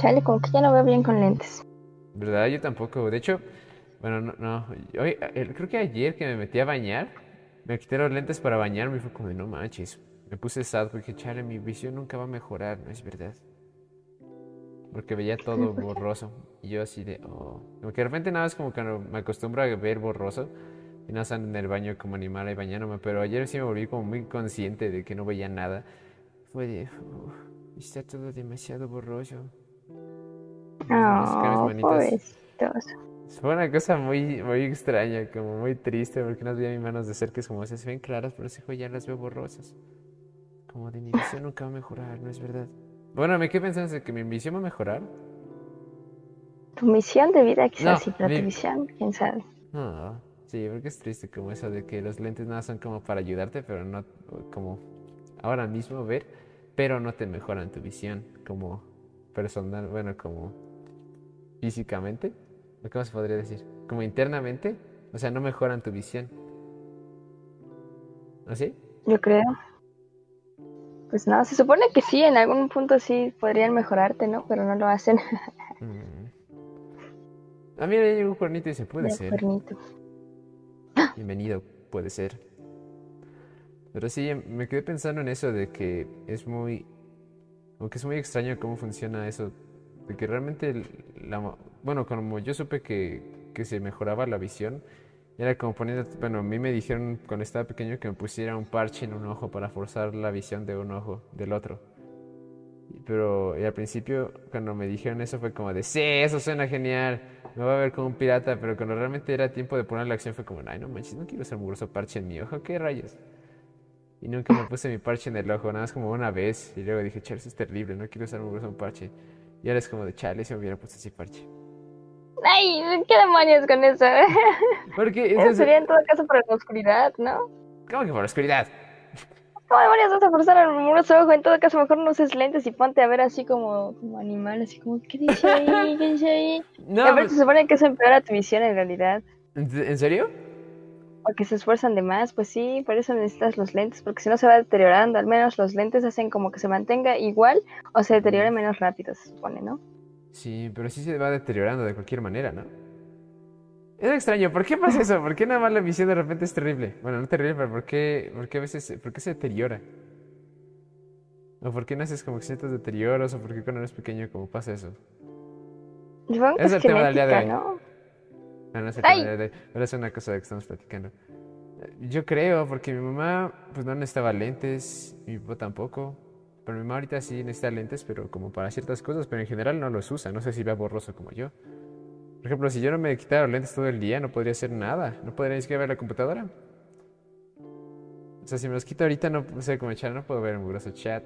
Chale, como que ya no veo bien con lentes. ¿Verdad? Yo tampoco. De hecho, bueno, no, no. Hoy, creo que ayer que me metí a bañar, me quité los lentes para bañarme y fue como no manches. Me puse sad porque, chale, mi visión nunca va a mejorar, ¿no es verdad? Porque veía todo borroso. Y yo así de, oh. Como que de repente nada más como que no- me acostumbro a ver borroso. Y más ando en el baño como animal y bañándome. Pero ayer sí me volví como muy consciente de que no veía nada. Fue de, "Oh, está todo demasiado borroso. Oh, pobrecitos. Fue una cosa muy, muy extraña, como muy triste, porque no veía mis manos de cerca, es como se ven claras, pero ese ya las veo borrosas. Como de mi visión nunca va a mejorar, ¿no es verdad? Bueno, me quedé pensando de que mi visión va a mejorar. Tu misión de vida quizás No, sí, pero mi- tu visión, quién sabe. No, sí, porque es triste como eso de que los lentes nada son como para ayudarte, pero no como ahora mismo ver, pero no te mejoran tu visión como personal, bueno, como físicamente, ¿o ¿cómo se podría decir? Como internamente, o sea, no mejoran tu visión. ¿Así? Yo creo. Pues no, se supone que sí, en algún punto sí podrían mejorarte, ¿no? Pero no lo hacen. Mm. Ah, mira, ya llegó un cuernito y se puede De ser. cuernito. Bienvenido, puede ser. Pero sí, me quedé pensando en eso de que es muy... Aunque es muy extraño cómo funciona eso. De que realmente, la, bueno, como yo supe que, que se mejoraba la visión, era como poniendo... Bueno, a mí me dijeron cuando estaba pequeño que me pusiera un parche en un ojo para forzar la visión de un ojo del otro. Pero y al principio, cuando me dijeron eso, fue como de, sí, eso suena genial, me voy a ver como un pirata, pero cuando realmente era tiempo de poner la acción fue como, ay, no manches, no quiero usar mugroso parche en mi ojo, ¿qué rayos? Y nunca me puse mi parche en el ojo, nada más como una vez, y luego dije, chale, eso es terrible, no quiero usar un parche. Y ahora es como de, chale, si me hubiera puesto ese parche. ¡Ay! ¿Qué demonios con eso? Porque, entonces, sería en todo caso por la oscuridad, ¿no? ¿cómo que por la oscuridad? ¿Cómo demonios vas a forzar al muroso ojo? En todo caso, mejor no uses lentes y ponte a ver así como, como animal, así como, ¿qué dice ahí? ¿Qué dice ahí? No, y aparte pues, se supone que eso empeora tu visión en realidad. ¿en en serio? Porque se esfuerzan de más, pues sí, por eso necesitas los lentes, porque si no se va deteriorando, al menos los lentes hacen como que se mantenga igual o se deteriore menos rápido, se supone, ¿no? Sí, pero sí se va deteriorando de cualquier manera, ¿no? Es extraño, ¿por qué pasa eso? ¿Por qué nada más la visión de repente es terrible? Bueno, no terrible, pero ¿por qué, por qué a veces, por qué se deteriora? ¿O por qué naces como ciertos deterioros? ¿O por qué cuando eres pequeño como pasa eso? Que Es es, el tema del día de hoy. ¿no? No, no de- pero es una cosa de que estamos platicando. Yo creo, porque mi mamá pues no necesitaba lentes, mi papá tampoco. Pero mi mamá ahorita sí necesita lentes, pero como para ciertas cosas, pero en general no los usa. No sé si vea borroso como yo. Por ejemplo, si yo no me quitara los lentes todo el día, no podría hacer nada. No podría ni siquiera ver la computadora. O sea, si me los quito ahorita, no sé cómo echar, no puedo ver un grosso chat.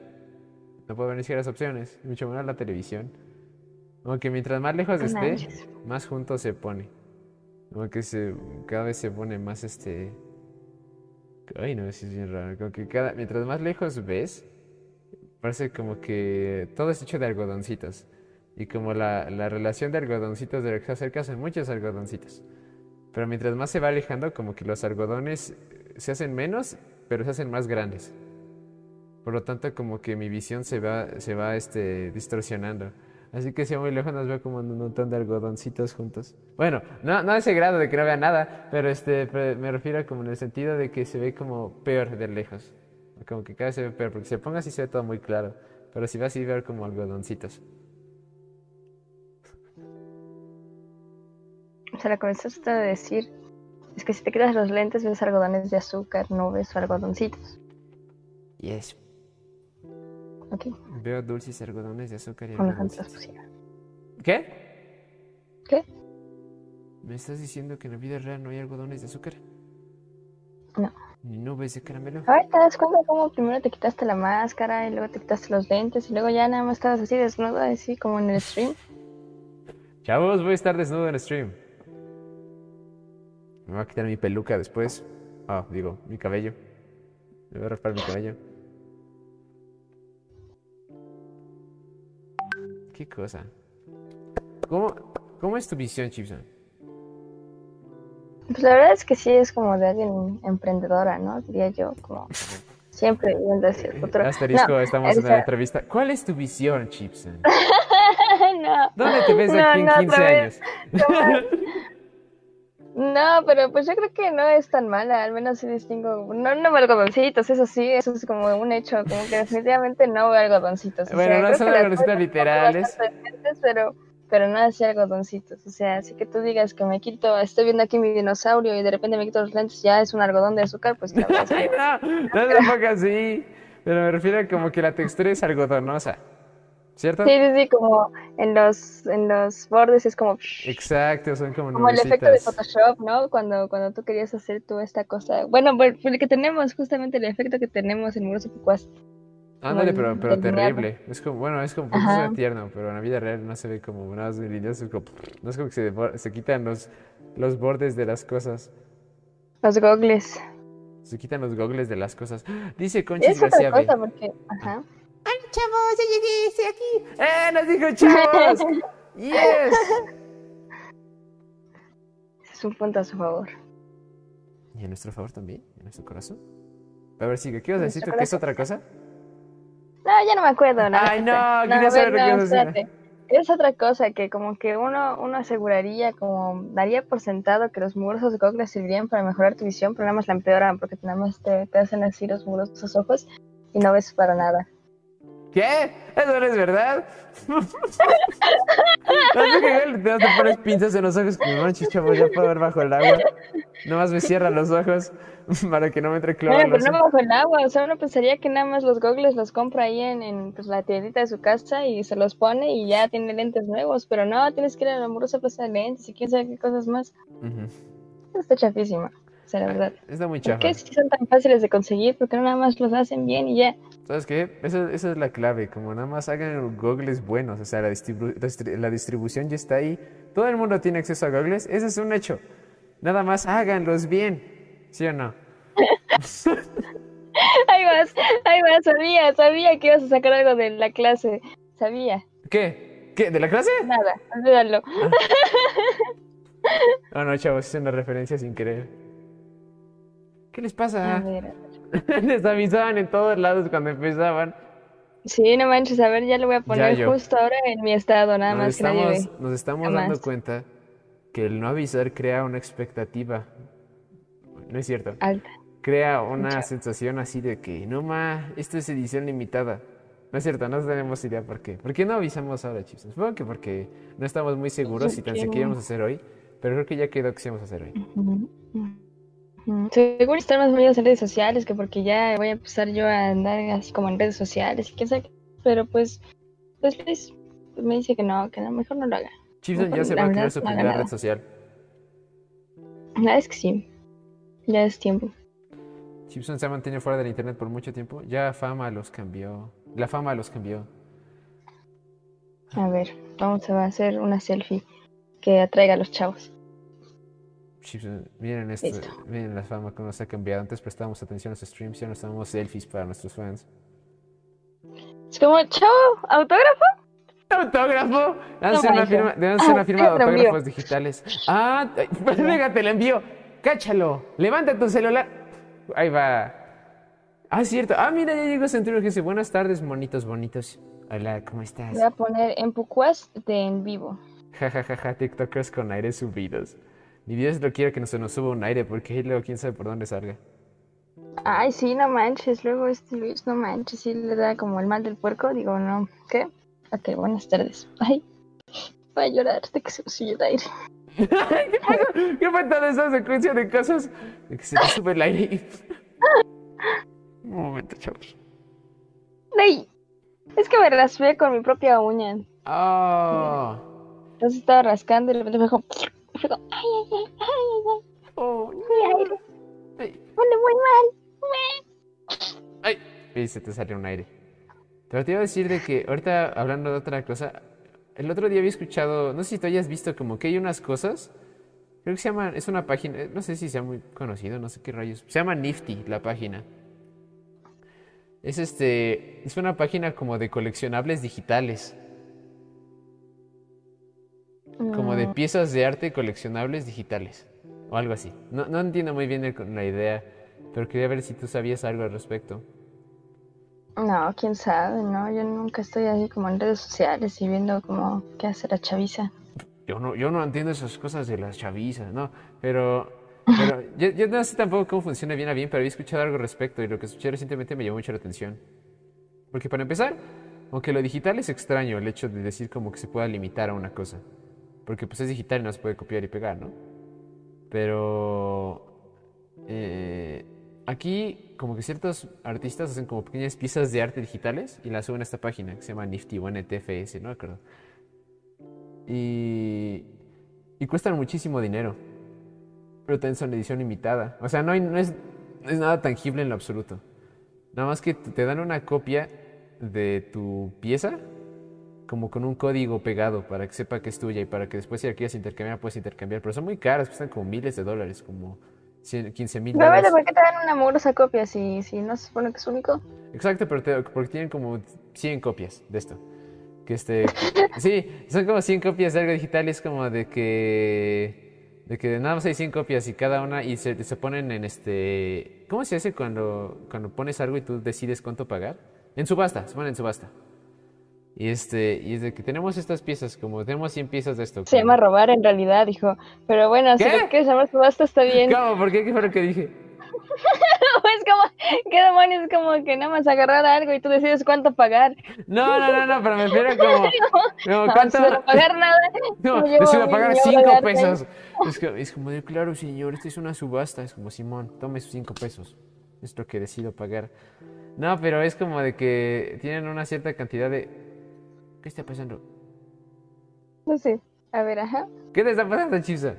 No puedo ver ni siquiera las opciones, mucho menos la televisión. Aunque mientras más lejos esté, más junto se pone. Como que se, cada vez se pone más este. Ay, no, es bien raro. Como que cada, mientras más lejos ves, parece como que todo es hecho de algodoncitos. Y como la, la relación de algodoncitos de lo que se acerca son muchos algodoncitos. Pero mientras más se va alejando, como que los algodones se hacen menos, pero se hacen más grandes. Por lo tanto, como que mi visión se va, se va este, distorsionando. Así que si a muy lejos nos veo como un montón de algodoncitos juntos. Bueno, no, no a ese grado de que no vea nada, pero este me refiero como en el sentido de que se ve como peor de lejos. Como que cada vez se ve peor, porque si se ponga así se ve todo muy claro. Pero si va así, ver como algodoncitos. O sea, lo que me estás tratando de decir es que si te quitas los lentes ves algodones de azúcar, no ves algodoncitos. Yes. Ok, Veo dulces algodones de azúcar y pusieron. ¿Qué? ¿Qué? ¿Me estás diciendo que en la vida real no hay algodones de azúcar? No. ¿Ni nubes de caramelo? A ver, ¿te das cuenta cómo primero te quitaste la máscara y luego te quitaste los lentes y luego ya nada más estabas así desnudo, así como en el stream? Chavos, voy a estar desnudo en stream. Me voy a quitar mi peluca después. Ah, digo, mi cabello. Me voy a raspar mi cabello. ¿Qué cosa? ¿Cómo, cómo es tu visión, Chipson? Pues la verdad es que sí es como de alguien emprendedora, ¿no? Diría yo, como siempre viendo hacia el futuro. Asterisco, No, estamos en la entrevista. ¿Cuál es tu visión, Chipson? no. ¿Dónde te ves No, aquí en no, 15 otra años? No, pero pues yo creo que no es tan mala, al menos sí distingo. No, no algodoncitos, eso sí, eso es como un hecho, como que definitivamente no veo algodoncitos. o Bueno, sea, no son algodoncitos literales. Pero, pero no así algodoncitos, o sea, así que tú digas que me quito, estoy viendo aquí mi dinosaurio y de repente me quito los lentes, ya es un algodón de azúcar, pues Ay, que- no, no se enfoca así. Pero me refiero a como que la textura es algodonosa. ¿Cierto? Sí, sí, sí, como en los, en los bordes es como, Exacto, son como como el efecto de nubecitas. Photoshop, ¿no? Cuando, cuando tú querías hacer tú esta cosa. Bueno, pues el que tenemos, justamente el efecto que tenemos en Muroso Picuas. Ándale, pero, pero terrible. Es como, bueno, es como, porque Ajá. es tierno, pero en la vida real no se ve como nada más brilloso. es como- no es como que se, se quitan los, los bordes de las cosas. Los gogles. Se quitan los gogles de las cosas. Dice Conchis Es otra García B. cosa porque, ajá. ¡Chavos, ya llegué! ¡Estoy aquí! ¡Eh, nos dijo chavos! ¡Yes! Ese es un punto a su favor. Y a nuestro favor también, a nuestro corazón. A ver, sigue. ¿Qué ibas a decir ¿Qué es otra cosa? No, ya no me acuerdo. No, Ay, no, quería a saber ver, lo que no, ibas a decir. espérate. Es otra cosa que como que uno, uno aseguraría, como daría por sentado que los murosos gogles servirían para mejorar tu visión, pero nada más la empeoran porque nada más te, te hacen así los murosos ojos y no ves para nada. ¿Qué? ¿Eso no es verdad? ¿No que te, pones pinzas en los ojos que no chavo, ya puedo ver bajo el agua? Nomás me cierra los ojos para que no me entre cloro Bueno, en pero no bajo el agua, o sea, uno pensaría que nada más los gogles los compra ahí en, en pues, la tiendita de su casa y se los pone y ya tiene lentes nuevos, pero no, tienes que ir a la amorosa plaza de lentes y quién sabe qué cosas más. Ujú. Está chafísima, la verdad. Está muy ¿Por chafa. qué si son tan fáciles de conseguir? Porque no nada más los hacen bien y ya. ¿Sabes qué? Esa, esa es la clave, como nada más hagan goggles buenos, o sea, la, distribu- distri- la distribución ya está ahí, todo el mundo tiene acceso a goggles, ese es un hecho. Nada más háganlos bien, ¿sí o no? Ahí vas, ahí vas, sabía, sabía que ibas a sacar algo de la clase. Sabía, ¿Qué? ¿Qué? ¿De la clase? nada, olvídalo. No, no, chavos, es una referencia sin querer. ¿Qué les A pasa? ver. Les avisaban en todos lados cuando empezaban. Sí, no manches, a ver, ya lo voy a poner justo ahora en mi estado, nada Nos más que nadie ve. estamos, nos estamos dando cuenta que el no avisar crea una expectativa. No es cierto. Alta. Crea una Mucha. sensación así de que, no ma, esto es edición limitada. No es cierto, no tenemos idea por qué. ¿Por qué no avisamos ahora, chicos? Supongo que porque no estamos muy seguros si tan siquiera íbamos a hacer hoy. Pero creo que ya quedó que sí vamos a hacer hoy. Ujú, ujú. Seguro estar más medios en redes sociales que porque ya voy a empezar yo a andar así como en redes sociales y qué. Pero pues, pues, pues, pues me dice que no, que mejor no lo haga. Chipson ya se va a crear su no primera red social. La es que sí. Ya es tiempo. Chipson se ha mantenido fuera del internet por mucho tiempo. Ya fama los cambió. La fama los cambió. A ver, vamos a hacer una selfie que atraiga a los chavos. Miren esto, Listo. miren la fama cómo se ha cambiado. Antes prestábamos atención a los streams y ahora nos tomamos selfies para nuestros fans. Es como, chavo, autógrafo. ¡Autógrafo! Deben ser una manches. firma, deben ser una Ah, firma de envío. autógrafos digitales. ¡Ah! Pues venga, te la envío. ¡Cáchalo! ¡Levanta tu celular! Ahí va. Ah, cierto. Ah, mira, ya llegó Centurión que dice, buenas tardes, monitos bonitos. Hola, ¿cómo estás? Voy a poner en Pucuas de en vivo. Ja, ja, ja, ja, TikTokers con aire subidos. Ni Dios lo quiera que no se nos suba un aire, porque luego quién sabe por dónde salga. Ay, sí, no manches. Luego este Luis, no manches. Sí le da como el mal del puerco. Digo, no. ¿Qué? Ok, buenas tardes. Ay, voy a llorar de que se me subió el aire. ¿Qué toda esa secuencia de cosas? De que se te sube el aire. Un momento, chavos. ¡Ay! Es que me raspé con mi propia uña. Oh. Entonces estaba rascando y de repente me dijo, fue como, ay, ay, ay, ay, ay, Oh, ay, no. Ay, muy mal. ay. Y se te salió un aire. Pero te iba a decir de que ahorita hablando de otra cosa, el otro día había escuchado, no sé si tú hayas visto como que hay unas cosas, creo que se llama, es una página, no sé si sea muy conocido, no sé qué rayos, se llama Nifty la página. Es este, es una página como de coleccionables digitales, como de Mm, piezas de arte coleccionables digitales, o algo así. No, no entiendo muy bien el- la idea, pero quería ver si tú sabías algo al respecto. No, quién sabe, no, yo nunca estoy ahí como en redes sociales y viendo como qué hace la chaviza. Yo no, yo no entiendo esas cosas de las chavizas, ¿no? Pero, pero yo, yo no sé tampoco cómo funciona bien a bien, pero había escuchado algo al respecto y lo que escuché recientemente me llamó mucho la atención. Porque para empezar, aunque lo digital es extraño, el hecho de decir como que se pueda limitar a una cosa. Porque pues es digital y no se puede copiar y pegar, ¿no? Pero eh, aquí como que ciertos artistas hacen como pequeñas piezas de arte digitales y las suben a esta página que se llama Nifty One TFS, no me. Y, y cuestan muchísimo dinero. Pero también son edición limitada. O sea, no, hay- no es, no es nada tangible en lo absoluto. Nada más que te dan una copia de tu pieza como con un código pegado para que sepa que es tuya y para que después si la quieres intercambiar puedes intercambiar. Pero son muy caras, cuestan como miles de dólares, como 100, 15 mil dólares. ¿por qué te dan una amorosa copia si, si no se supone que es único? Exacto, pero te- porque tienen como 100 copias de esto. Que este, sí, son como 100 copias de algo digital, y es como de que, de que nada más hay 100 copias y cada una, y se, se ponen en este, ¿cómo se hace cuando, cuando pones algo y tú decides cuánto pagar? En subasta, se ponen en subasta. Y este, y es de que tenemos estas piezas, como tenemos 100 piezas de esto. Se como- llama robar en realidad, dijo. Pero bueno, si lo quieres llamar subasta está bien. ¿Cómo? ¿Por qué? ¿Qué fue lo que dije? es como, ¿qué demonios? Es como que nada más agarrar algo y tú decides cuánto pagar. No, no, no, no, pero me refiero como, como No, ¿cuánto? sin pagar nada. No, mi pagar obra de 5 arte. pesos. Es, que- es como, de, claro, señor, esta es una subasta. Es como, Simón, tome sus 5 pesos. Es lo que decido pagar. No, pero es como de que tienen una cierta cantidad de... ¿Qué está pasando? No sé. A ver, ajá. ¿Qué te está pasando, Chipsa?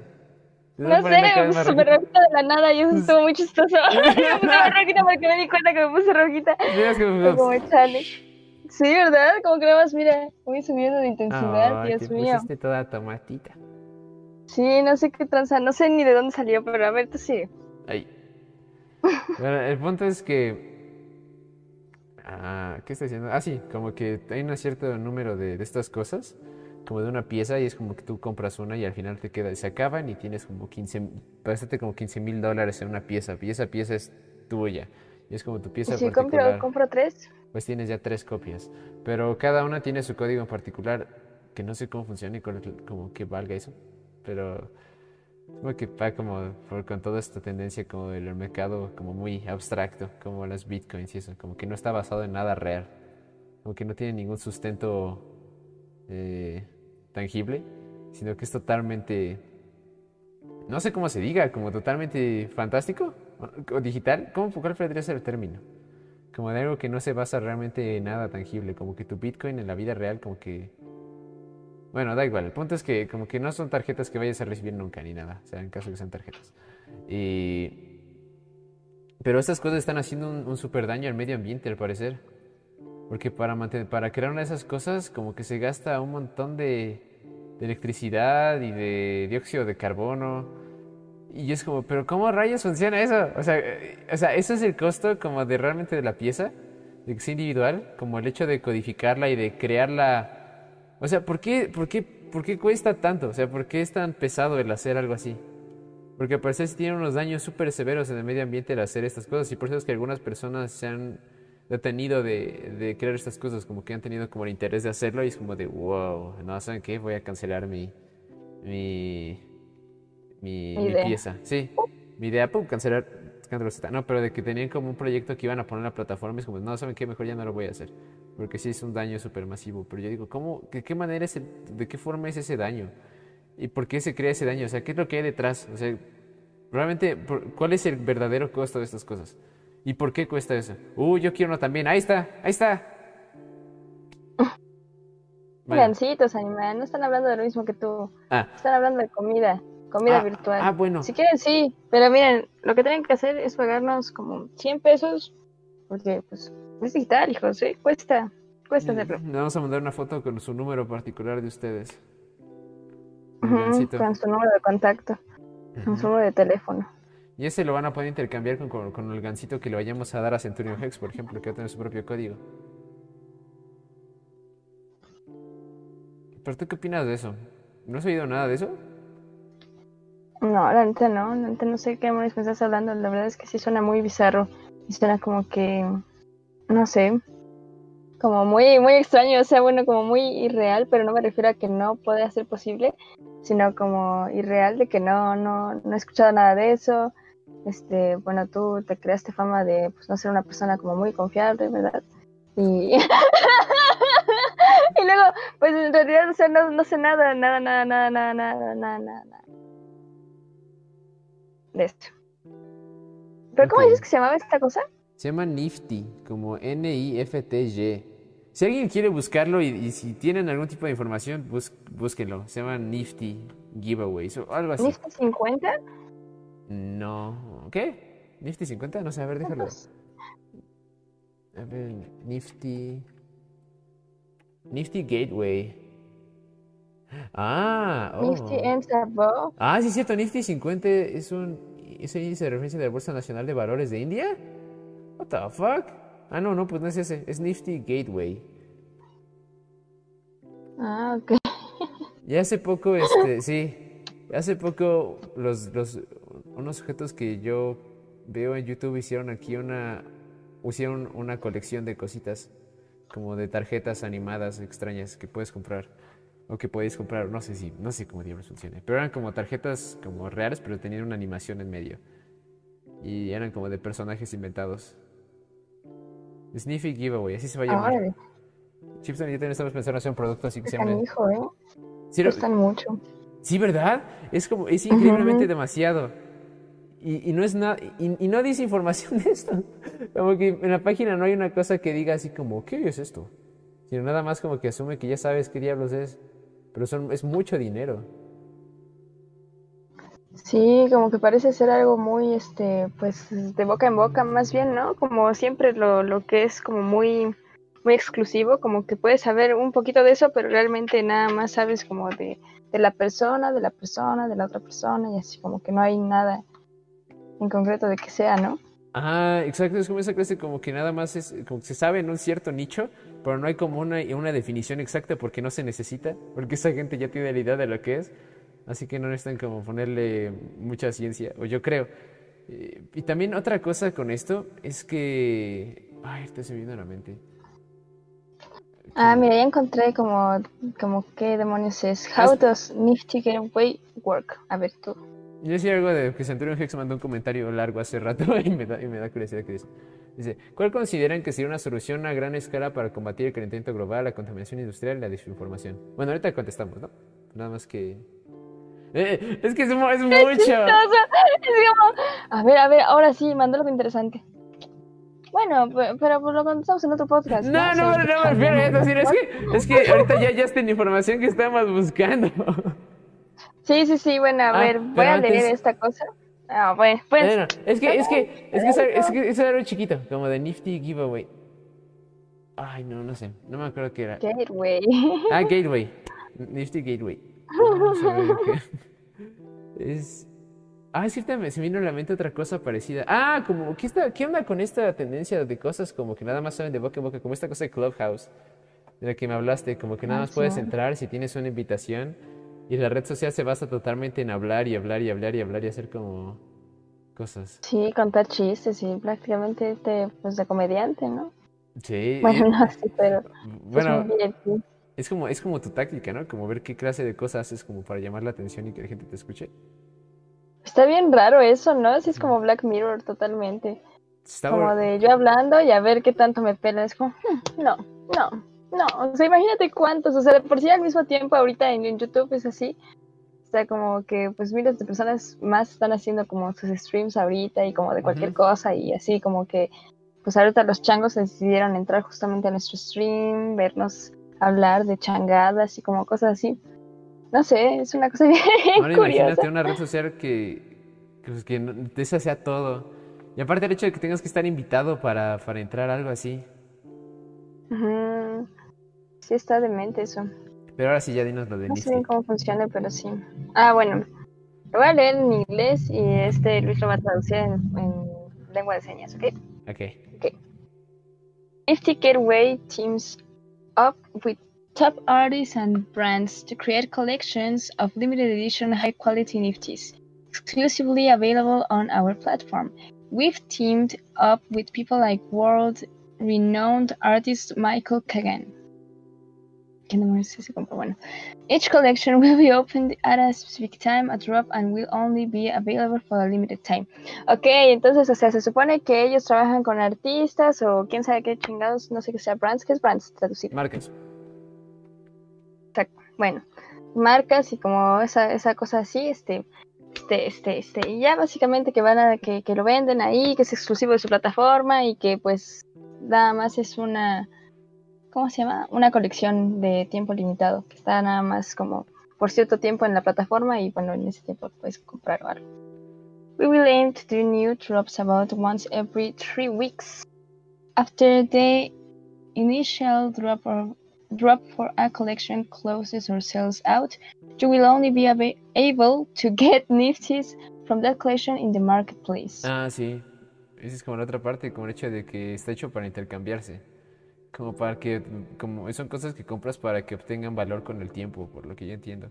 No sé, me puse súper rojita. de la nada y eso estuvo muy chistoso. me puse rojita porque me di cuenta que me puse rojita. Miras Fue como como... chale. Sí, ¿verdad? Como que nada más, mira, voy subiendo de intensidad, Ay, Dios te mío. pusiste toda tomatita. Sí, no sé qué tranza, no sé ni de dónde salió, pero a ver, tú sí. Ay. Bueno, el punto es que... Ah, ¿qué está diciendo? Ah, sí, como que hay un cierto número de, de estas cosas, como de una pieza, y es como que tú compras una y al final te queda, se acaban y tienes como 15, parece como 15 mil dólares en una pieza, y esa pieza es tuya. Y es como tu Y pieza si particular, compro, compro tres, pues tienes ya tres copias. Pero cada una tiene su código en particular, que no sé cómo funciona y el- como que valga eso. Pero como que va como por- con toda esta tendencia como del mercado como muy abstracto, como las bitcoins y eso, como que no está basado en nada real, como que no tiene ningún sustento eh, tangible, sino que es totalmente, no sé cómo se diga, como totalmente fantástico o digital, ¿cómo cuál podría ser el término? Como de algo que no se basa realmente en nada tangible, como que tu bitcoin en la vida real como que bueno, da igual. El punto es que como que no son tarjetas que vayas a recibir nunca ni nada. O sea, en caso que sean tarjetas. Y... Pero estas cosas están haciendo un, un daño al medio ambiente, al parecer. Porque para, mantener, para crear una de esas cosas como que se gasta un montón de, de electricidad y de dióxido de carbono. Y es como, pero ¿cómo rayos funciona eso? O sea, eh, o sea, eso es el costo como de realmente de la pieza, de que sea individual, como el hecho de codificarla y de crearla o sea, ¿por qué, por, qué, ¿por qué cuesta tanto? O sea, ¿por qué es tan pesado el hacer algo así? Porque al parecer sí tiene unos daños súper severos en el medio ambiente el hacer estas cosas y por eso es que algunas personas se han detenido de, de crear estas cosas, como que han tenido como el interés de hacerlo y es como de, wow, no, ¿saben qué? Voy a cancelar mi, mi, mi, Mi pieza. Sí, mi idea, pum, cancelar. No, pero de que tenían como un proyecto que iban a poner en la plataforma y es como, no, ¿saben qué? Mejor ya no lo voy a hacer porque sí es un daño súper masivo. Pero yo digo, ¿cómo, de qué manera es el- de qué forma es ese daño? ¿Y por qué se crea ese daño? O sea, ¿qué es lo que hay detrás? O sea, realmente, ¿cuál es el verdadero costo de estas cosas? ¿Y por qué cuesta eso? Uh, yo quiero uno también. Ahí está, ahí está. Bueno, Gancitos, animal, no están hablando de lo mismo que tú. ah, Están hablando de comida, comida ah, virtual. ah, bueno. Si quieren, sí, pero miren, lo que tienen que hacer es pagarnos como 100 pesos, porque pues es digital, hijos, ¿sí? Cuesta, cuesta hacerlo. Le vamos a mandar una foto con su número particular de ustedes. Con su número de contacto, con su número de teléfono. Y ese lo van a poder intercambiar con, con- con el gancito que le vayamos a dar a Centurion Hex, por ejemplo, que va a tener su propio código. ¿Pero tú qué opinas de eso? ¿No has oído nada de eso? No, la neta no, la neta no sé qué demonios me estás hablando, la verdad es que sí suena muy bizarro y suena como que, no sé, como muy, muy extraño, o sea, bueno, como muy irreal, pero no me refiero a que no pueda ser posible, sino como irreal de que no, no, no he escuchado nada de eso. Este, bueno, tú te creaste fama de pues, no ser una persona como muy confiable, ¿verdad? Y, y luego, pues en realidad, o sea, no, no sé nada, nada, nada, nada, nada, nada, nada, nada. De esto. ¿Pero cómo dices que se llamaba esta cosa? Se llama Nifty, como N-I-F-T-Y. Si alguien quiere buscarlo y, y si tienen algún tipo de información, bus- búsquenlo. Se llama Nifty Giveaways o algo así. ¿Nifty 50? No. ¿Qué? ¿Nifty 50? No sé, a ver, déjalo. A ver, Nifty. Nifty Gateway. Ah, oh. Nifty above. Ah, sí, es cierto. Nifty 50 es un, es un índice de referencia de la Bolsa Nacional de Valores de India. What the fuck? Ah, no, no, pues no es ese. Es Nifty Gateway. Ah, ok. Y hace poco, este, sí. Hace poco los, los, unos sujetos que yo veo en YouTube hicieron aquí una, hicieron una colección de cositas, como de tarjetas animadas extrañas que puedes comprar. O que podéis comprar, no sé si, no sé cómo diablos funciona. Pero eran como tarjetas como reales, pero tenían una animación en medio. Y eran como de personajes inventados. Sniffy Giveaway, así se va a llamar. Órale, Chipson y yo también estamos pensando en hacer un producto así que se llame. hijo, ¿eh? Sí, Cuestan mucho. Sí, ¿verdad? Es como, es increíblemente Ujú. demasiado. Y, y no es nada, y, y no dice información de esto. Como que en la página no hay una cosa que diga así como, ¿qué es esto? Sino nada más como que asume que ya sabes qué diablos es. Pero son, es mucho dinero. Sí, como que parece ser algo muy, este, pues, de boca en boca más bien, ¿no? Como siempre lo, lo que es como muy, muy exclusivo, como que puedes saber un poquito de eso, pero realmente nada más sabes como de, de la persona, de la persona, de la otra persona, y así como que no hay nada en concreto de que sea, ¿no? Ajá, exacto, es como esa clase como que nada más es, como que se sabe en un cierto nicho, pero no hay como una, una definición exacta porque no se necesita, porque esa gente ya tiene la idea de lo que es, así que no necesitan como ponerle mucha ciencia, o yo creo. Eh, y también otra cosa con esto es que... Ay, ahorita se me vino a la mente. Ah, mira, ya encontré como, como qué demonios es. How does Nifty Getaway work? A ver tú. Yo decía algo de que Centurion Hex mandó un comentario largo hace rato y me da, y me da curiosidad que dice. Dice, ¿cuál consideran que sería una solución a gran escala para combatir el calentamiento global, la contaminación industrial y la desinformación? Bueno, ahorita contestamos, ¿no? Nada más que... Eh, es que es, es mucho. Es como, a ver, a ver, ahora sí, mandó algo interesante. Bueno, pe- pero pues lo contestamos en otro podcast. No, no, no, sea, no, me refiero a eso, es que, es que ahorita ya, ya está en información que estamos buscando. Sí, sí, sí, bueno, a Ah, ver, voy a leer esta cosa. Ah, bueno, pues. Bueno, es que, es que, es que, es, es que es algo chiquito, como de Nifty Giveaway. Ay, no, no sé, no me acuerdo qué era. Gateway. Ah, Gateway. Nifty Gateway. Es. Ah, es me- se me vino a la mente otra cosa parecida. Ah, como, ¿qué, está, ¿qué onda con esta tendencia de cosas como que nada más saben de boca en boca? Como esta cosa de Clubhouse, de la que me hablaste, como que nada más puedes sí. entrar si tienes una invitación y la red social se basa totalmente en hablar y hablar y hablar y hablar y hacer como cosas. Sí, contar chistes y prácticamente de, pues, de comediante, ¿no? Sí. Bueno, no, sí, pero bueno. Es como, es como tu táctica, ¿no? Como ver qué clase de cosas haces como para llamar la atención y que la gente te escuche. Está bien raro eso, ¿no? Sí, es como Black Mirror totalmente. Está como bueno. de yo hablando y a ver qué tanto me pelan. Es como, "Hmm, no, no, no. O sea, imagínate cuántos. O sea, de por sí al mismo tiempo ahorita en, en YouTube es así. O sea, como que pues miles de personas más están haciendo como sus streams ahorita y como de cualquier cosa y así como que pues ahorita los changos decidieron entrar justamente a nuestro stream, vernos hablar de changadas y como cosas así. No sé, es una cosa bien Ahora curiosa. imagínate una red social que, que, pues, que no- de esa sea todo. Y aparte el hecho de que tengas que estar invitado para, para entrar a algo así. Sí está demente eso. Pero ahora sí ya dinos lo de No sé bien cómo funciona, pero sí. Ah, bueno. Lo voy a leer en inglés y este Luis lo va a traducir en, en lengua de señas, ¿ok? Ok. Nifty Gateway teams up with top artists and brands to create collections of limited edition high quality Nifties, exclusively available on our platform. We've teamed up with people like world renowned artist Michael Kagan. Bueno. Each collection will be opened at a specific time, a drop, and will only be available for a limited time. Ok, entonces, o sea, se supone que ellos trabajan con artistas o quién sabe qué chingados, no sé qué sea, brands, ¿qué es brands? Traducir. Marcas. Exacto. Bueno, marcas y como esa, esa cosa así, este, este, este, este, y ya básicamente que van a, que, que lo venden ahí, que es exclusivo de su plataforma y que pues nada más es una, ¿cómo se llama? Una colección de tiempo limitado, que está nada más como por cierto tiempo en la plataforma y bueno, en ese tiempo puedes comprar algo. We will aim to do new drops about once every three weeks. After the initial drop or drop for a collection closes or sells out, you will only be able to get nifties from that collection in the marketplace. Ah, sí. Esa es como la otra parte, como el hecho de que está hecho para intercambiarse. Como para que, como son cosas que compras para que obtengan valor con el tiempo, por lo que yo entiendo.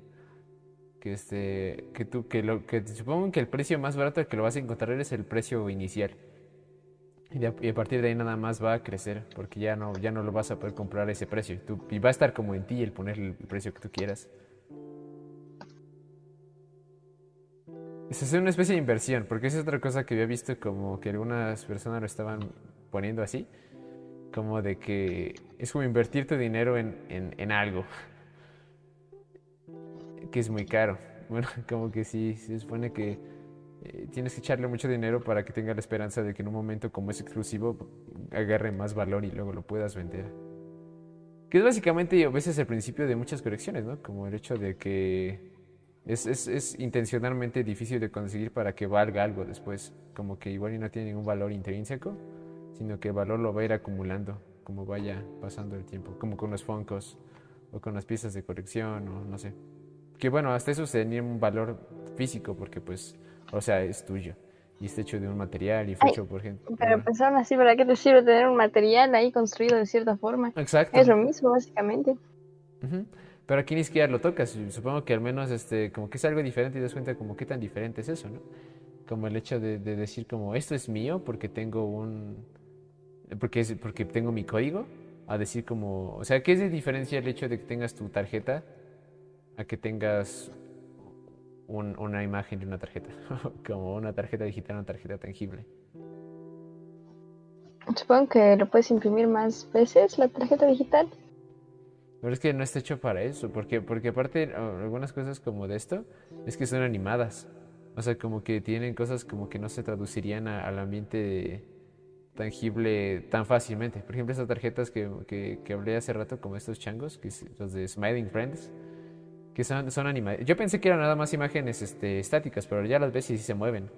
Que este, que tú, que lo, que supongo que el precio más barato que lo vas a encontrar es el precio inicial. Y a, partir de ahí nada más va a crecer, porque ya no, ya no lo vas a poder comprar a ese precio. Tú, y va a estar como en ti el poner el precio que tú quieras. Es una especie de inversión, porque es otra cosa que había visto como que algunas personas lo estaban poniendo así como de que es como invertir tu dinero en, en, algo que es muy caro. Bueno, como que sí, se supone que eh, tienes que echarle mucho dinero para que tenga la esperanza de que en un momento como es exclusivo agarre más valor y luego lo puedas vender. Que es básicamente a veces el principio de muchas colecciones, ¿no? Como el hecho de que es, es, es, intencionalmente difícil de conseguir para que valga algo después, como que igual y no tiene ningún valor intrínseco sino que el valor lo va a ir acumulando como vaya pasando el tiempo, como con los Funkos o con las piezas de colección o no sé. Que bueno, hasta eso tenía un valor físico porque pues, o sea, es tuyo y está hecho de un material y fue hecho por gente. Pero pensaron así, ¿para qué te sirve tener un material ahí construido de cierta forma? Exacto. Es lo mismo, básicamente. Pero aquí ni siquiera lo tocas. Supongo que al menos este, como que es algo diferente y te das cuenta como qué tan diferente es eso, ¿no? Como el hecho de decir como esto es mío porque tengo un, porque, es, porque tengo mi código, a decir como, o sea, ¿qué es de diferencia el hecho de que tengas tu tarjeta a que tengas una imagen de una tarjeta, como una tarjeta digital, una tarjeta tangible? Supongo que lo puedes imprimir más veces la tarjeta digital. Pero es que no está hecho para eso, porque, porque aparte algunas cosas como de esto es que son animadas. O sea, como que tienen cosas como que no se traducirían al ambiente de, tangible tan fácilmente. Por ejemplo, estas tarjetas que, que, hablé hace rato, como estos changos, que los de Smiling Friends, que son, son animadas. Yo pensé que eran nada más imágenes este, estáticas, pero ya las ves y se mueven.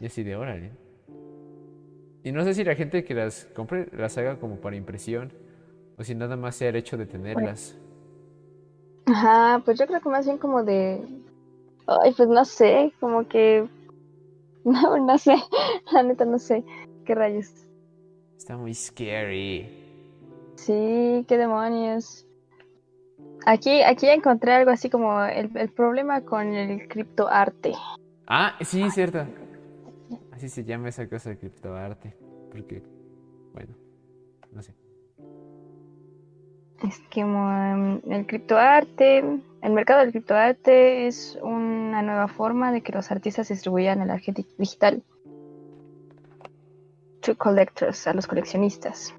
Y así de órale. Y no sé si la gente que las compre las haga como para impresión o si nada más sea el hecho de tenerlas. Ajá, pues yo creo que más bien como de. Ay, pues no sé, como que. No, no sé, la neta no sé. ¿Qué rayos? Está muy scary. Sí, qué demonios. Aquí, aquí encontré algo así como el, problema con el criptoarte. Ah, sí, cierto. Así se llama esa cosa de criptoarte. Porque, bueno, no sé. Es que um, el criptoarte, el mercado del criptoarte es una nueva forma de que los artistas distribuyan el arte digital to collectors, a los coleccionistas.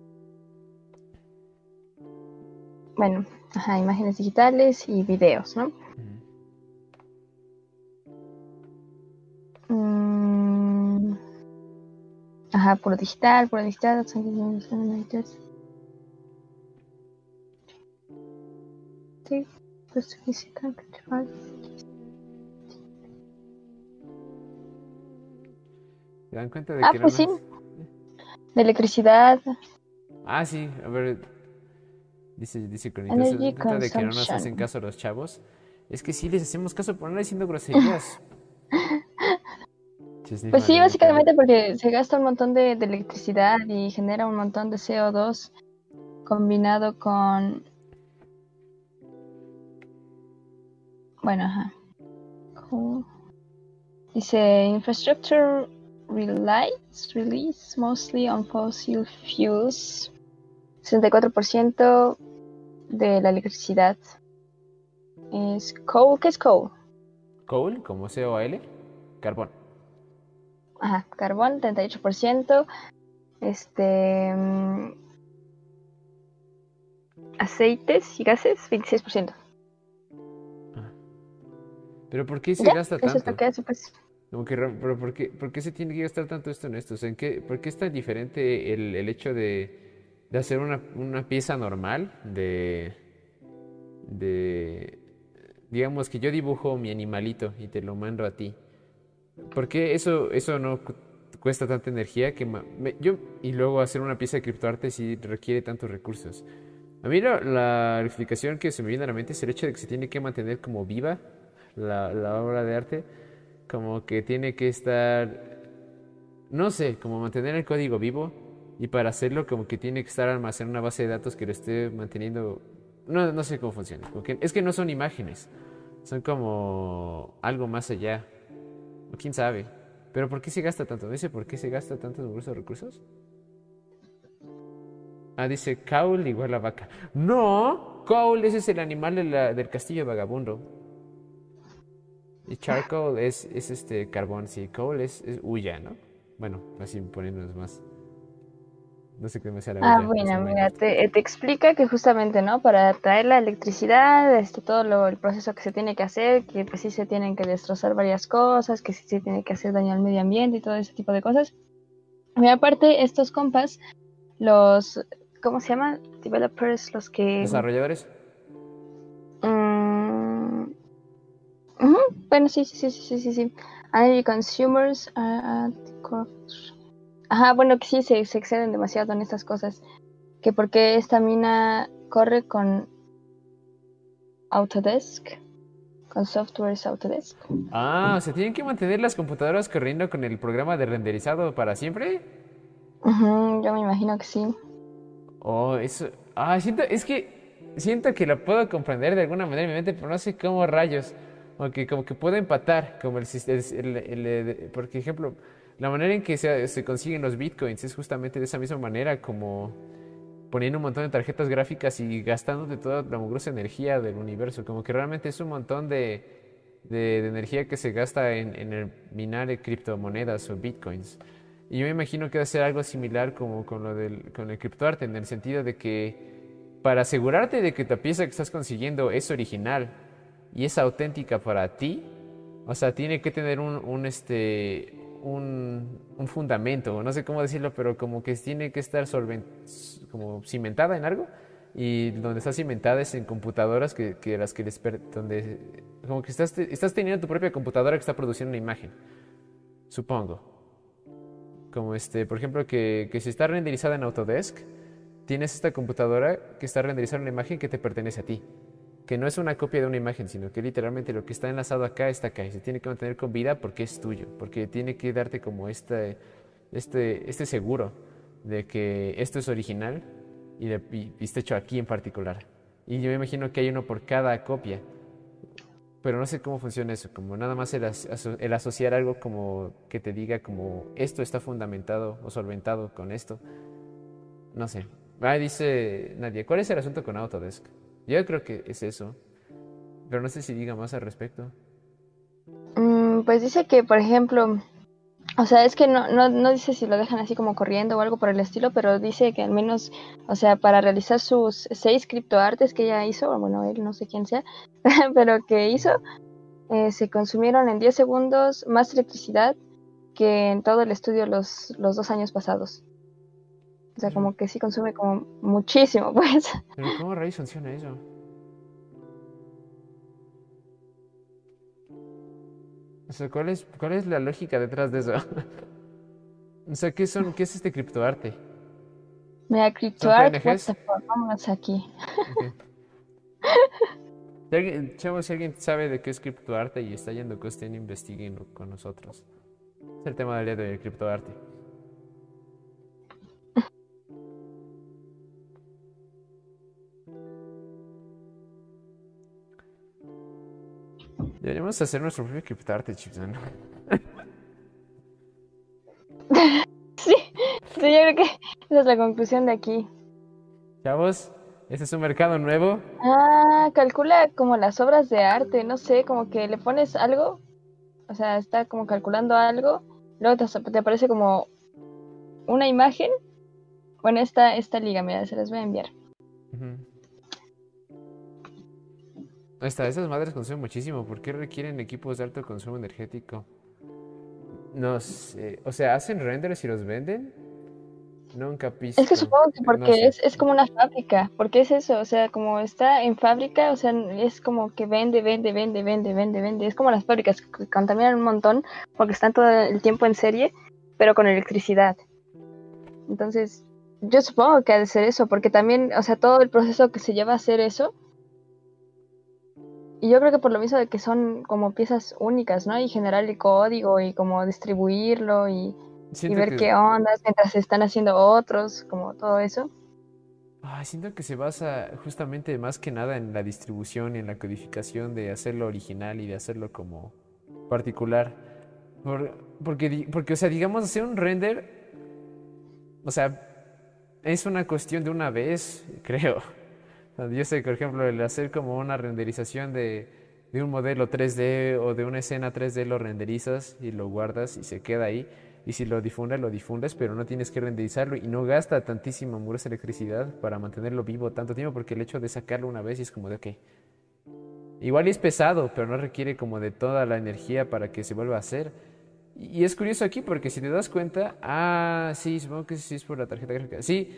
Bueno, ajá, imágenes digitales y videos, ¿no? Mm, ajá, puro digital, puro digital. Sí, pues física, ¿Se dan cuenta de ah, que pues sí de electricidad. Ah, sí, a ver. Dice, dice de que no nos hacen caso los chavos. Es que sí les hacemos caso por no diciendo groserías. pues sí, básicamente porque se gasta un montón de, electricidad y genera un montón de CO2 combinado con... Bueno, ajá. Dice, infrastructure relies, release mostly on fossil fuels. 64% de la electricidad es coal. ¿Qué es coal? Coal, como C-O-L, carbón. Ajá, carbón, 38%. Este. mm, aceites y gases, 26%. Pero ¿por qué se Ya, gasta eso es lo tanto? que hace, pues. Como que, pero ¿por qué, se tiene que gastar tanto esto en esto? O sea, ¿en qué, ¿por qué es tan diferente el, hecho de, hacer una, pieza normal de, de, digamos que yo dibujo mi animalito y te lo mando a ti? ¿Por qué eso, eso no cu- cuesta tanta energía que yo y luego hacer una pieza de criptoarte sí requiere tantos recursos? A mí la, explicación que se me viene a la mente es el hecho de que se tiene que mantener como viva la obra de arte, como que tiene que estar, no sé, como mantener el código vivo y para hacerlo como que tiene que estar almacenado en una base de datos que lo esté manteniendo, no, no sé cómo funciona, es que no son imágenes, son como algo más allá, o quién sabe, pero ¿por qué se gasta tanto? ¿Dice por qué se gasta numerosos recursos? Ah, dice Caul igual a vaca. No, Caul ese es el animal del castillo vagabundo. Y charcoal es, es este carbón, sí. Coal es, es huya, ¿no? Bueno, así poniéndonos más. No sé qué me sale Ah, sé, mira, te, te explica que justamente, ¿no? Para traer la electricidad, este, todo lo- el proceso que se tiene que hacer, que pues sí se tienen que destrozar varias cosas, que sí se tiene que hacer daño al medio ambiente y todo ese tipo de cosas. Y aparte, estos compas, los, ¿cómo se llama? Developers, los que... Desarrolladores. Bueno, sí, sí, sí, sí, sí, sí, sí. Energy consumers are at the core of- Ajá, bueno, que sí se, se exceden demasiado en estas cosas. Que porque esta mina corre con Autodesk, con softwares Autodesk. Ah, o sea, tienen que mantener las computadoras corriendo con el programa de renderizado para siempre. Ujú, yo me imagino que sí. Oh, eso. Ah, siento, es que siento que lo puedo comprender de alguna manera en mi mente, pero no sé cómo rayos. Aunque como que puedo empatar, como el, el- el- el- por ejemplo, la manera en que se, se consiguen los bitcoins es justamente de esa misma manera, como poniendo un montón de tarjetas gráficas y gastándote toda la mugrosa energía del universo. Como que realmente es un montón de, de- de energía que se gasta en, en el minar de criptomonedas o bitcoins. Y yo me imagino que va a ser algo similar como con lo del, con el criptoarte, en el sentido de que para asegurarte de que la pieza que estás consiguiendo es original y es auténtica para ti, o sea, tiene que tener un, un, este, un, un fundamento, no sé cómo decirlo, pero como que tiene que estar solven- como cimentada en algo. Y donde está cimentada es en computadoras que, que las que les donde como que estás, estás teniendo tu propia computadora que está produciendo una imagen, supongo. Como este, por ejemplo, que, que si está renderizada en Autodesk, tienes esta computadora que está renderizando una imagen que te pertenece a ti. Que no es una copia de una imagen, sino que literalmente lo que está enlazado acá está acá y se tiene que mantener con vida porque es tuyo, porque tiene que darte como este, este, este seguro de que esto es original y, de- y- y está hecho aquí en particular. Y yo me imagino que hay uno por cada copia. Pero no sé cómo funciona eso, como nada más el, el asociar algo como que te diga como esto está fundamentado o solventado con esto. No sé. Ah, dice Nadia, ¿cuál es el asunto con Autodesk? Yo creo que es eso. Pero no sé si diga más al respecto. Mm, pues dice que, por ejemplo, o sea, es que no, no, no dice si lo dejan así como corriendo o algo por el estilo, pero dice que al menos, o sea, para realizar sus seis criptoartes que ella hizo, bueno, él no sé quién sea, pero que hizo, eh, se consumieron en 10 segundos más electricidad que en todo el estudio los, los dos años pasados. O sea, como que sí consume como muchísimo, pues. Pero ¿cómo rayos funciona eso? O sea, ¿cuál es, cuál es la lógica detrás de eso? O sea, ¿qué son, qué es este criptoarte? Mira, criptoart, what PNGs? the fuck, vámonos aquí. Ok. Si alguien, chavos, si alguien sabe de qué es criptoarte y está yendo que estén investiguen con nosotros. Es el tema del día de criptoarte. Deberíamos hacer nuestro propio criptarte, Chipsan. sí, sí, yo creo que esa es la conclusión de aquí. Chavos, este es un mercado nuevo. Ah, calcula como las obras de arte, no sé, como que le pones algo, o sea, está como calculando algo, luego te, aparece como una imagen. Bueno, esta, esta liga, mira, se las voy a enviar. Uh. Esta, esas madres consumen muchísimo. ¿Por qué requieren equipos de alto consumo energético? No sé. O sea, ¿hacen renders y los venden? Nunca visto. Es que supongo que No porque sé. es, es como una fábrica, porque es eso, o sea, como está en fábrica, o sea, es como que vende, vende, vende, vende, vende, vende. Es como las fábricas que contaminan un montón porque están todo el tiempo en serie, pero con electricidad. Entonces, yo supongo que ha de ser eso, porque también, o sea, todo el proceso que se lleva a hacer eso. Y yo creo que por lo mismo de que son como piezas únicas, ¿no? Y generar el código y como distribuirlo y, ver que- qué ondas mientras se están haciendo otros, como todo eso. Ay, siento que se basa justamente más que nada en la distribución y en la codificación de hacerlo original y de hacerlo como particular. Por- porque, porque, o sea, digamos, hacer un render, o sea, es una cuestión de una vez, creo. Yo sé, por ejemplo, el hacer como una renderización de, de un modelo 3D o de una escena 3D lo renderizas y lo guardas y se queda ahí. Y si lo difundes, lo difundes, pero no tienes que renderizarlo y no gasta tantísima muros electricidad para mantenerlo vivo tanto tiempo, porque el hecho de sacarlo una vez es como de, ok, igual es pesado, pero no requiere como de toda la energía para que se vuelva a hacer. Y es curioso aquí porque si te das cuenta, ah, sí, supongo que sí es por la tarjeta gráfica. Sí,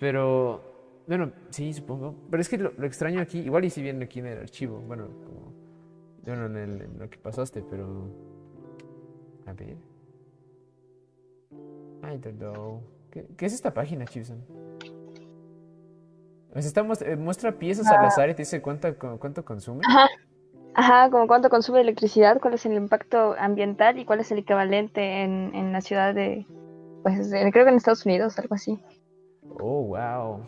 pero, bueno, sí, supongo. Pero es que lo, lo extraño aquí, igual y si viene aquí en el archivo, bueno, como, bueno, en, el- en lo que pasaste, pero, a ver. I don't know. ¿Qué, qué es esta página, está muest- eh, muestra piezas al azar y te dice cuánto, cu- cuánto consume. Ajá. Ajá, como cuánto consume electricidad, cuál es el impacto ambiental y cuál es el equivalente en, en la ciudad de, pues de- creo que en Estados Unidos, algo así. Oh, wow.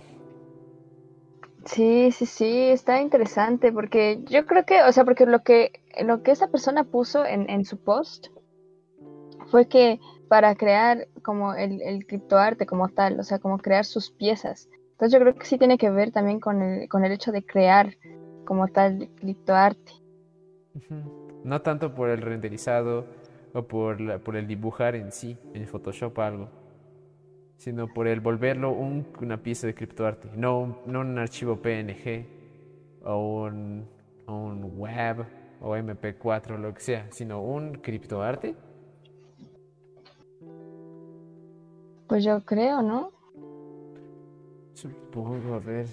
Sí, sí, sí, está interesante porque yo creo que, o sea, porque lo que, lo que esa persona puso en, en su post fue que para crear como el, el criptoarte como tal, o sea, como crear sus piezas. Entonces yo creo que sí tiene que ver también con el, con el hecho de crear como tal criptoarte. No tanto por el renderizado o por, la- por el dibujar en sí, en Photoshop algo, sino por el volverlo un- una pieza de criptoarte, no, un- no un archivo PNG o un, o un web o MP4 lo que sea, sino un criptoarte. Pues yo creo, ¿no? Supongo, a ver.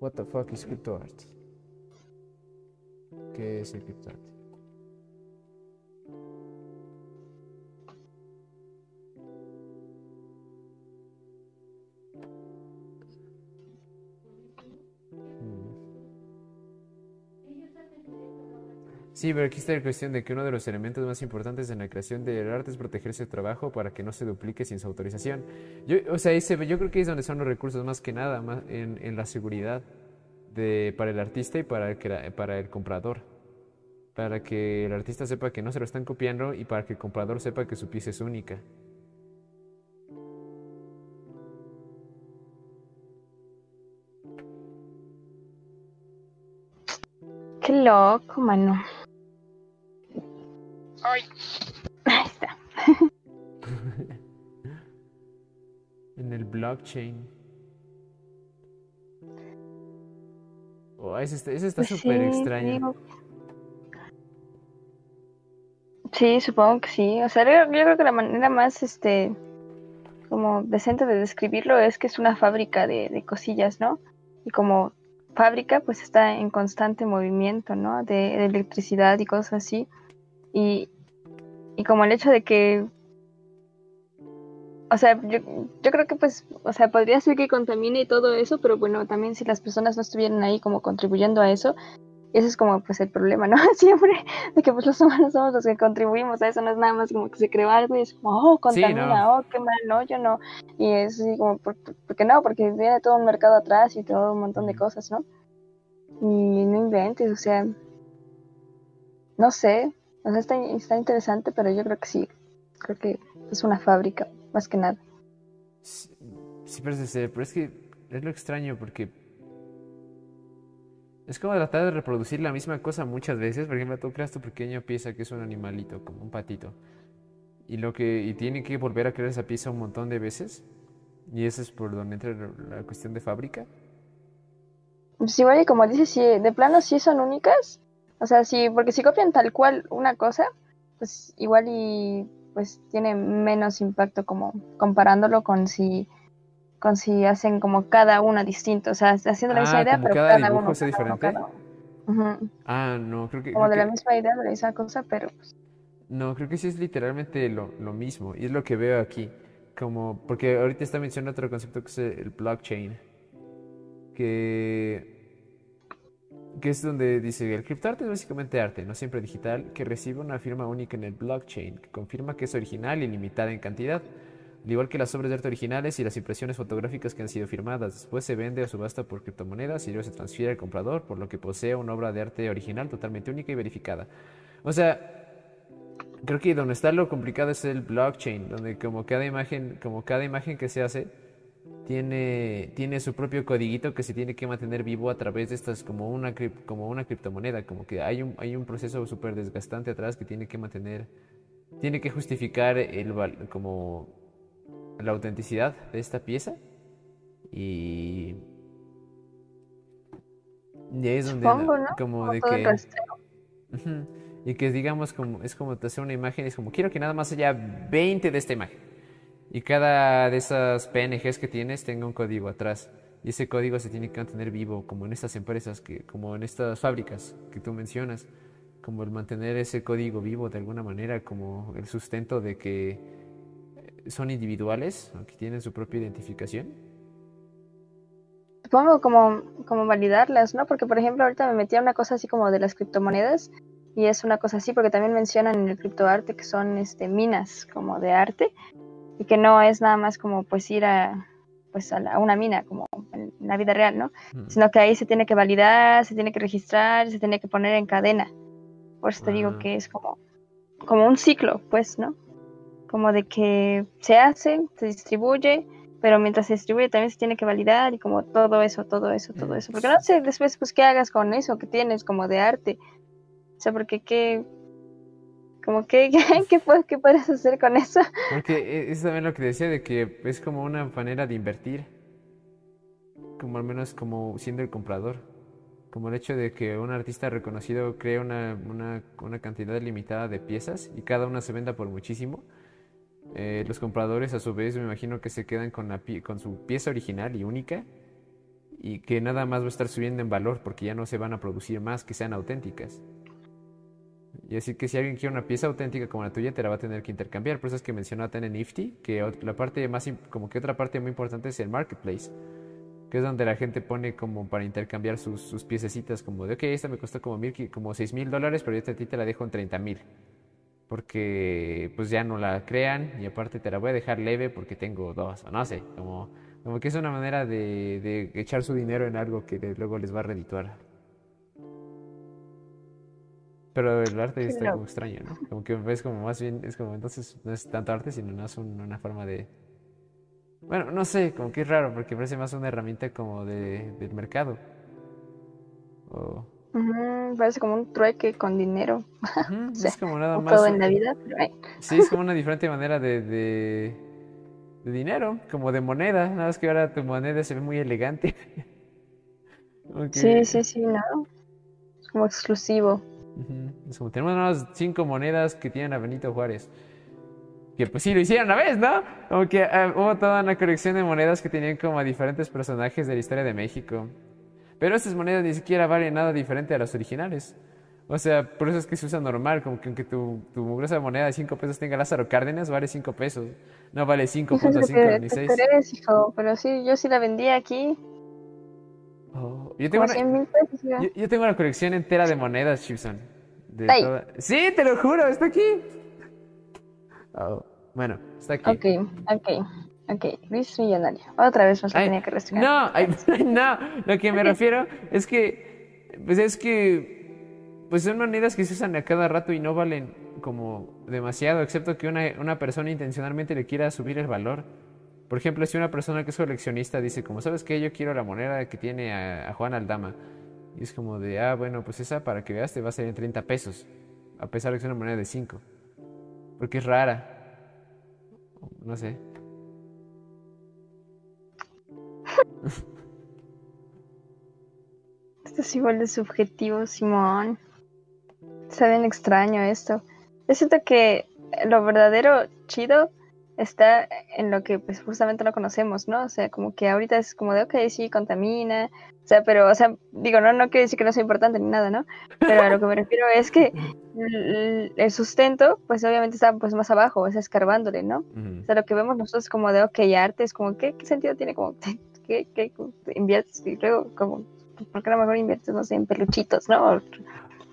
What the fuck is criptoart? ¿Qué es el criptoarte? Sí, pero aquí está la cuestión de que uno de los elementos más importantes en la creación del arte es proteger su trabajo para que no se duplique sin su autorización. Yo, o sea, ese, yo creo que es donde son los recursos más que nada, en, la seguridad de, para el artista y para el, para el comprador. Para que el artista sepa que no se lo están copiando y para que el comprador sepa que su pieza es única. Qué loco, mano. Ay. Ahí está. En el blockchain. Oh, ese está ese está Pues súper sí, extraño. digo- Sí, supongo que sí. O sea, yo, yo creo que la manera más, este, como decente de describirlo es que es una fábrica de, de cosillas, ¿no? Y como fábrica, pues está en constante movimiento, ¿no? De, de electricidad y cosas así. Y, y como el hecho de que, o sea, yo, yo creo que pues, o sea, podría ser que contamine y todo eso, pero bueno, también si las personas no estuvieran ahí como contribuyendo a eso, ese es como pues el problema, ¿no? Siempre de que pues los humanos somos los que contribuimos a eso, no es nada más como que se creó algo y es como, oh, contamina, no. oh, qué mal, no, yo no. Y es así como, ¿por, por- por qué no? Porque viene todo un mercado atrás y todo un montón de cosas, ¿no? Y no inventes, o sea, no sé, o sea, está, está interesante, pero yo creo que sí, creo que es una fábrica, más que nada. Sí, sí parece ser, pero es que es lo extraño porque es como tratar de reproducir la misma cosa muchas veces. Por ejemplo, tú creas tu pequeña pieza que es un animalito, como un patito. Y lo que y tiene que volver a crear esa pieza un montón de veces. Y eso es por donde entra la cuestión de fábrica. Pues igual y como dices, si de plano sí son únicas. O sea, sí, porque si copian tal cual una cosa, pues igual y pues tiene menos impacto como comparándolo con si con si hacen como cada una distinta, o sea, haciendo la misma Ah, idea, pero cada cada, uno, uno, diferente. Ah, no, creo que, Como creo de la misma idea, de la misma cosa, pero pues, no, creo que sí es literalmente lo, lo mismo. Y es lo que veo aquí. Como, porque ahorita está mencionando otro concepto que es el blockchain. Que, que es donde dice, el criptoarte es básicamente arte, no siempre digital, que recibe una firma única en el blockchain, que confirma que es original y limitada en cantidad. Al igual que las obras de arte originales y las impresiones fotográficas que han sido firmadas, después se vende o subasta por criptomonedas y luego se transfiere al comprador, por lo que posee una obra de arte original totalmente única y verificada. O sea, creo que donde está lo complicado es el blockchain, donde como cada imagen, como cada imagen que se hace tiene, tiene su propio codiguito que se tiene que mantener vivo a través de estas como una como una criptomoneda, como que hay un hay un proceso súper desgastante atrás que tiene que mantener tiene que justificar el como la autenticidad de esta pieza y y ahí es donde supongo, ¿no? como de que. Y que digamos como es como te hacer una imagen, es como quiero que nada más haya 20 de esta imagen. Y cada de esas PNGs que tienes tenga un código atrás. Y ese código se tiene que mantener vivo, como en estas empresas, que, como en estas fábricas que tú mencionas. Como el mantener ese código vivo de alguna manera, como el sustento de que eh, son individuales, que tienen su propia identificación. Supongo como, como validarlas, ¿no? Porque, por ejemplo, ahorita me metí una cosa así como de las criptomonedas y es una cosa así porque también mencionan en el criptoarte que son este, minas como de arte y que no es nada más como pues ir a, pues a, la- a una mina como en la vida real, ¿no? Mm. Sino que ahí se tiene que validar, se tiene que registrar, se tiene que poner en cadena. Por eso te digo Ah. que es como, como un ciclo, pues, ¿no? Como de que se hace, se distribuye, pero mientras se distribuye también se tiene que validar y como todo eso, todo eso, todo Mm. eso. Porque no sé después pues qué hagas con eso que tienes como de arte. O sea, porque qué, como que, ¿qué, puedes, qué puedes hacer con eso? Porque e- es también lo que decía de que es como una manera de invertir, como al menos como siendo el comprador, como el hecho de que un artista reconocido crea una, una, una cantidad limitada de piezas y cada una se venda por muchísimo. eh, los compradores a su vez me imagino que se quedan con, la, con su pieza original y única y que nada más va a estar subiendo en valor porque ya no se van a producir más que sean auténticas. Y así que si alguien quiere una pieza auténtica como la tuya, te la va a tener que intercambiar. Por eso es que mencionó a Tene Nifty, que la parte más, como que otra parte muy importante es el marketplace, que es donde la gente pone como para intercambiar sus, piececitas, como de, ok, esta me costó como, mil, como seis mil dólares, pero yo a ti te la dejo en 30 mil. Porque pues ya no la crean y aparte te la voy a dejar leve porque tengo dos, o no sé, como, como que es una manera de, de echar su dinero en algo que luego les va a redituar. Pero el arte está como extraño, ¿no? Como que ves como más bien, es como entonces no es tanto arte, sino más un- una forma de... Bueno, no sé, como que es raro, porque parece más una herramienta como de, del mercado. O... Parece como un trueque con dinero, es como nada más... todo en la vida, pero Sí, es como una diferente manera de, de, de dinero, como de moneda. Nada más que ahora tu moneda se ve muy elegante. Sí, sí, sí, ¿no? Es como exclusivo. Es como tenemos unas cinco monedas que tienen a Benito Juárez. Que pues sí lo hicieron una vez, ¿no? Como que ah, hubo toda una colección de monedas que tenían como a diferentes personajes de la historia de México. Pero estas monedas ni siquiera valen nada diferente a las originales. O sea, por eso es que se usa normal, como que aunque tu, tu mugrosa moneda de 5 pesos tenga Lázaro Cárdenas, vale 5 pesos. No vale Hijo, es lo 5.5 que ni te 6. crees, hijo, pero sí, yo sí la vendí aquí, yo, tengo una, 100 mil pesos. ya. yo, yo tengo una colección entera de monedas, Chipson. De Ay. toda- Sí, te lo juro, está aquí. Oh, bueno, está aquí. Ok, ok, ok, Luis Millonario. Otra vez lo Ay, tenía que restringir. No, ay, no, lo que me refiero es que, pues es que, pues son monedas que se usan a cada rato y no valen como demasiado, excepto que una, una persona intencionalmente le quiera subir el valor. Por ejemplo, si una persona que es coleccionista dice como, ¿sabes qué? Yo quiero la moneda que tiene a, Juan Aldama. Y es como de, ah, bueno, pues esa para que veas te va a salir en 30 pesos. A pesar de que es una moneda de 5. Porque es rara. No sé. Esto es igual de subjetivo, Simón. Está bien extraño esto. Yo siento que lo verdadero chido está en lo que pues justamente no conocemos, ¿no? O sea, como que ahorita es como de, ok, sí, contamina, o sea, pero, o sea, digo, no, no quiere decir que no sea importante ni nada, ¿no? Pero a lo que me refiero es que el, sustento, pues obviamente está pues más abajo, es escarbándole, ¿no? O sea, lo que vemos nosotros como de, ok, arte es como, ¿qué, qué sentido tiene? Como, ¿qué, qué inviertes? Y luego, como, ¿por qué a lo mejor inviertes, no sé, en peluchitos, ¿no?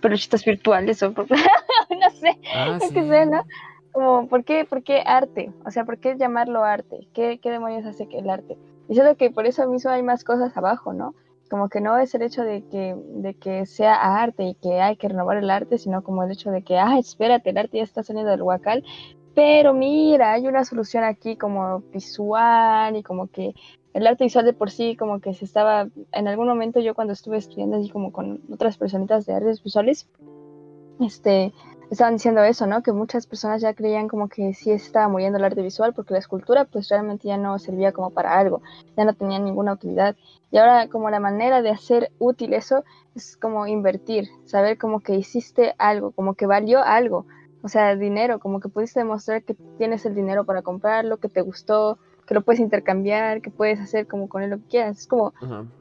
peluchitos virtuales o, no sé, ah, qué sé, ¿no? Como, ¿por qué, ¿por qué arte? O sea, ¿por qué llamarlo arte? ¿Qué, qué demonios hace que el arte? Y siento que por eso mismo hay más cosas abajo, ¿no? Como que no es el hecho de que, de que sea arte y que hay que renovar el arte, sino como el hecho de que, ah, espérate, el arte ya está saliendo del huacal, pero mira, hay una solución aquí como visual y como que el arte visual de por sí como que se estaba, en algún momento yo cuando estuve estudiando así como con otras personitas de artes visuales, este, estaban diciendo eso, ¿no? Que muchas personas ya creían como que sí estaba muriendo el arte visual porque la escultura pues realmente ya no servía como para algo, ya no tenía ninguna utilidad. Y ahora como la manera de hacer útil eso es como invertir, saber como que hiciste algo, como que valió algo, o sea, dinero, como que pudiste demostrar que tienes el dinero para comprarlo, que te gustó, que lo puedes intercambiar, que puedes hacer como con él lo que quieras. Es como,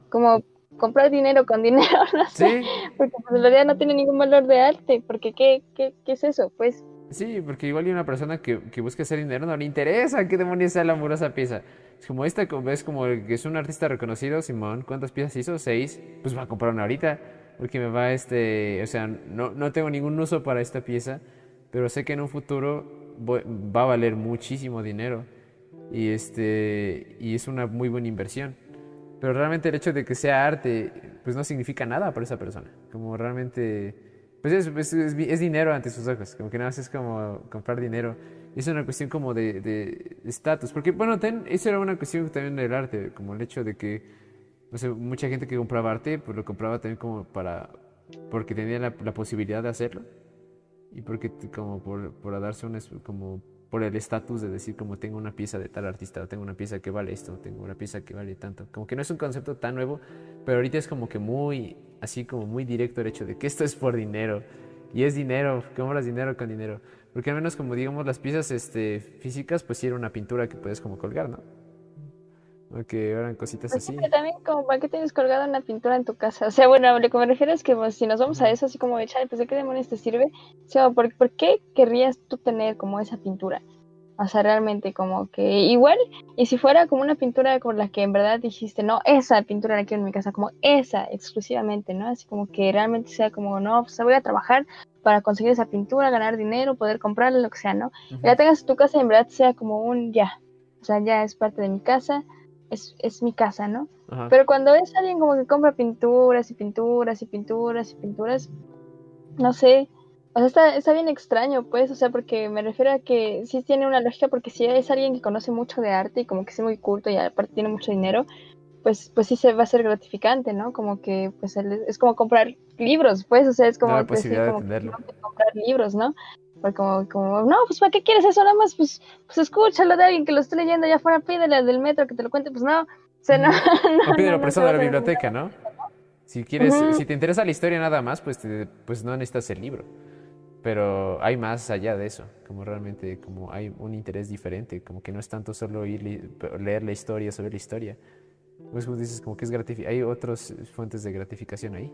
como comprar dinero con dinero, no sé, porque pues, en realidad no tiene ningún valor de arte, porque ¿qué, qué, qué es eso? Pues... Sí, porque igual hay una persona que, que, busca hacer dinero, no le interesa qué demonios sea la amorosa pieza. Es como esta, es como que es un artista reconocido, Simón, ¿cuántas piezas hizo? Seis, pues va a comprar una ahorita, porque me va este, o sea, no, no tengo ningún uso para esta pieza, pero sé que en un futuro va a valer muchísimo dinero y este, y es una muy buena inversión. Pero realmente el hecho de que sea arte, pues no significa nada para esa persona. Como realmente, pues es, es, dinero ante sus ojos. Como que nada más es como comprar dinero. Es una cuestión como de estatus. Porque, bueno, ten, eso era una cuestión también del arte. Como el hecho de que, no sé, mucha gente que compraba arte, pues lo compraba también como para, porque tenía la, la posibilidad de hacerlo. Y porque como por, por darse un, como por el estatus de decir como tengo una pieza de tal artista, tengo una pieza que vale esto, tengo una pieza que vale tanto. Como que no es un concepto tan nuevo, pero ahorita es como que muy, así como muy directo el hecho de que esto es por dinero. Y es dinero, compras dinero con dinero. Porque al menos como digamos las piezas este, físicas, pues sí era una pintura que puedes como colgar, ¿no? O que eran cositas pues así. también como, ¿para qué tienes colgada una pintura en tu casa? O sea, bueno, lo que me refiero es que pues, si nos vamos a eso, así como de, pues ¿de qué demonios te sirve? O sea, ¿por, ¿por, qué querrías tú tener como esa pintura? O sea, realmente como que igual, y si fuera como una pintura con la que en verdad dijiste, no, esa pintura la quiero en mi casa, como esa exclusivamente, ¿no? Así como que realmente sea como, no, pues voy a trabajar para conseguir esa pintura, ganar dinero, poder comprarla, lo que sea, ¿no? Y la tengas en tu casa y en verdad sea como un ya, o sea, ya es parte de mi casa, es, es mi casa, ¿no? Pero cuando es alguien como que compra pinturas y pinturas y pinturas y pinturas, no sé, o sea, está, está bien extraño, pues, o sea, porque me refiero a que sí tiene una lógica, porque si es alguien que conoce mucho de arte y como que es muy culto y aparte tiene mucho dinero, pues, pues sí se va a ser gratificante, ¿no? Como que, pues, es como comprar libros, pues, o sea, es como, pues, comprar libros, ¿no? Porque como, como, no, pues ¿para qué quieres eso? Nada más, pues, pues escúchalo de alguien que lo esté leyendo allá afuera, pídele del metro que te lo cuente, pues no. O sea, no. no, pídelo prestado de la biblioteca, ¿no? Si quieres, si te interesa la historia nada más, pues, pues no necesitas el libro. Pero hay más allá de eso, como realmente como hay un interés diferente, como que no es tanto solo ir leer la historia, saber la historia. Pues como dices, como que es gratificante, hay otras fuentes de gratificación ahí.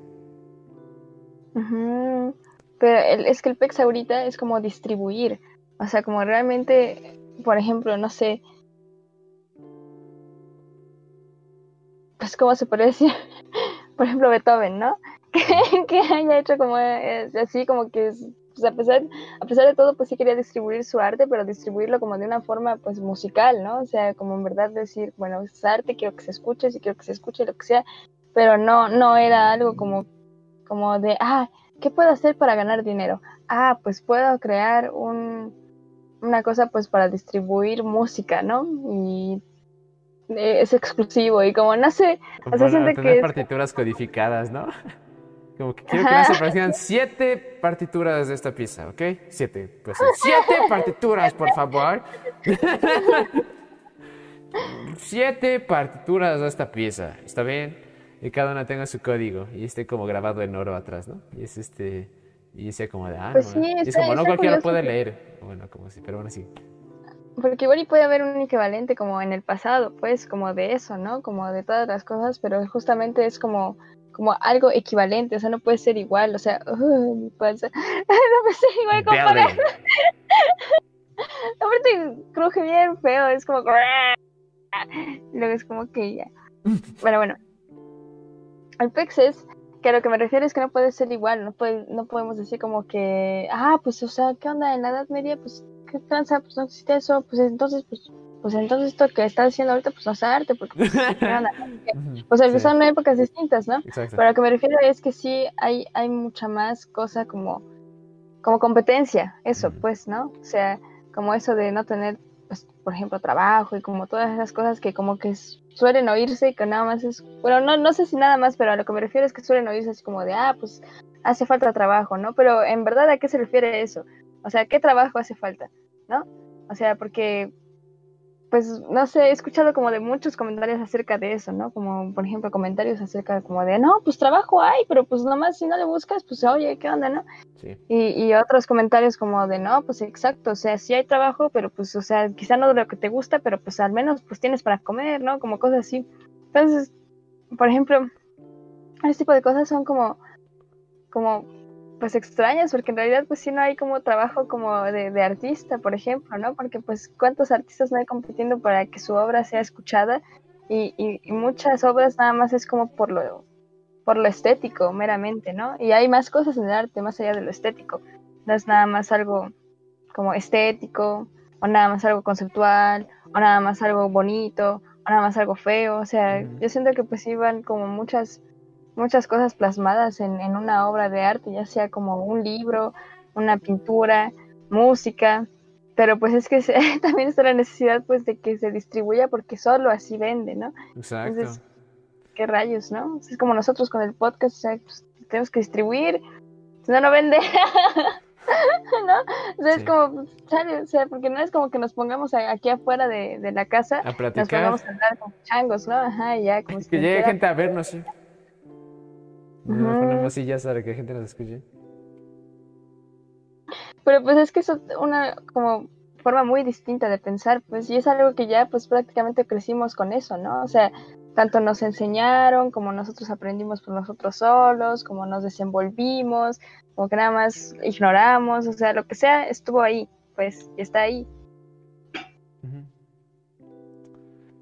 Pero es que el PEX ahorita es como distribuir. O sea, como realmente, por ejemplo, no sé. Pues, ¿cómo se puede decir? por ejemplo, Beethoven, ¿no? Que, haya hecho como eh, así, como que pues a pesar, a pesar de todo, pues sí quería distribuir su arte, pero distribuirlo como de una forma pues musical, ¿no? O sea, como en verdad decir, bueno, es arte, quiero que se escuche, si quiero que se escuche, lo que sea, pero no, no era algo como, como de, ah, ¿qué puedo hacer para ganar dinero? Ah, pues puedo crear un, una cosa pues para distribuir música, ¿no? Y eh, es exclusivo y como no sé, o sea, tener que es- partituras codificadas, ¿no? Como que quiero que me se aparezcan siete partituras de esta pieza, ¿ok? Siete. Pues siete partituras, por favor. siete partituras de esta pieza, ¿está bien? Y cada una tenga su código y esté como grabado en oro atrás, ¿no? Y es este. Y sea como de, ah, Pues no, sí, y es como, no cualquiera puede que- leer. Bueno, como si, pero bueno, sí. Porque igual y puede haber un equivalente como en el pasado, pues, como de eso, ¿no? Como de todas las cosas, pero justamente es como, como algo equivalente, o sea, no puede ser igual, o sea, uy, mi panza. no puede ser igual comparar. Aparte cruje bien feo, es como y luego es como que ya. Bueno, bueno. El pex es que a lo que me refiero es que no puede ser igual, no puede, no podemos decir como que, ah, pues o sea, ¿qué onda en la Edad Media? Pues qué tranza, pues no existe eso, pues entonces, pues, pues entonces esto que estás haciendo ahorita, pues no es arte, porque pues, O sea, que sí, son épocas distintas, ¿no? Exacto. Pero a lo que me refiero es que sí hay, hay mucha más cosa como, como competencia, eso, pues, ¿no? O sea, como eso de no tener, pues, por ejemplo, trabajo y como todas esas cosas que como que suelen oírse y que nada más es, bueno, no, no sé si nada más, pero a lo que me refiero es que suelen oírse así como de, ah, pues hace falta trabajo, ¿no? Pero en verdad, ¿a qué se refiere eso? O sea, ¿qué trabajo hace falta? ¿No? O sea, porque pues no sé, he escuchado como de muchos comentarios acerca de eso, ¿no? Como por ejemplo comentarios acerca como de, no, pues trabajo hay, pero pues nomás si no le buscas, pues oye, ¿qué onda, no? Sí. Y, y otros comentarios como de, no, pues exacto, o sea, sí hay trabajo, pero pues, o sea, quizá no de lo que te gusta, pero pues al menos pues tienes para comer, ¿no? Como cosas así. Entonces, por ejemplo, ese tipo de cosas son como, como, pues extrañas, porque en realidad pues sí no hay como trabajo como de, de artista, por ejemplo, ¿no? Porque pues cuántos artistas no hay compitiendo para que su obra sea escuchada y, y- y muchas obras nada más es como por lo, por lo estético meramente, ¿no? Y hay más cosas en el arte más allá de lo estético. No es nada más algo como estético, o nada más algo conceptual, o nada más algo bonito, o nada más algo feo. O sea, yo siento que pues iban como muchas, muchas cosas plasmadas en, en una obra de arte, ya sea como un libro, una pintura, música. Pero pues es que se- también está la necesidad pues de que se distribuya porque solo así vende, ¿no? Exacto. Entonces, qué rayos, ¿no? Es como nosotros con el podcast, o sea, pues, tenemos que distribuir, si no, no vende. ¿No? O sea, Sí. es como, pues, o sea, porque no es como que nos pongamos a- aquí afuera de, de la casa, A nos platicar. pongamos a andar con changos, ¿no? Ajá, y ya, como si Que llegue gente a vernos, sí. Nos Ujú. ponemos sillas para que gente nos escuche. Pero pues es que es una como forma muy distinta de pensar, pues, y es algo que ya pues prácticamente crecimos con eso, ¿no? O sea, tanto nos enseñaron, como nosotros aprendimos por nosotros solos, como nos desenvolvimos, como que nada más ignoramos, o sea, lo que sea estuvo ahí, pues, y está ahí.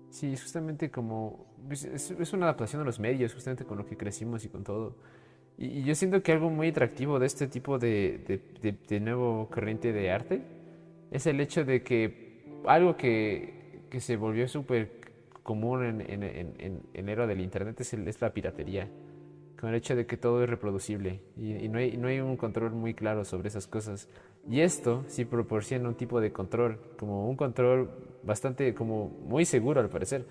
Sí, justamente como... Es, es una adaptación a los medios, justamente con lo que crecimos y con todo. Y, y yo siento que algo muy atractivo de este tipo de, de, de- de nuevo corriente de arte es el hecho de que algo que, que se volvió súper común en, en, en, en, era del Internet es, el- es la piratería. Con el hecho de que todo es reproducible y, y no, hay, no hay un control muy claro sobre esas cosas. Y esto sí proporciona un tipo de control, como un control bastante, como muy seguro al parecer,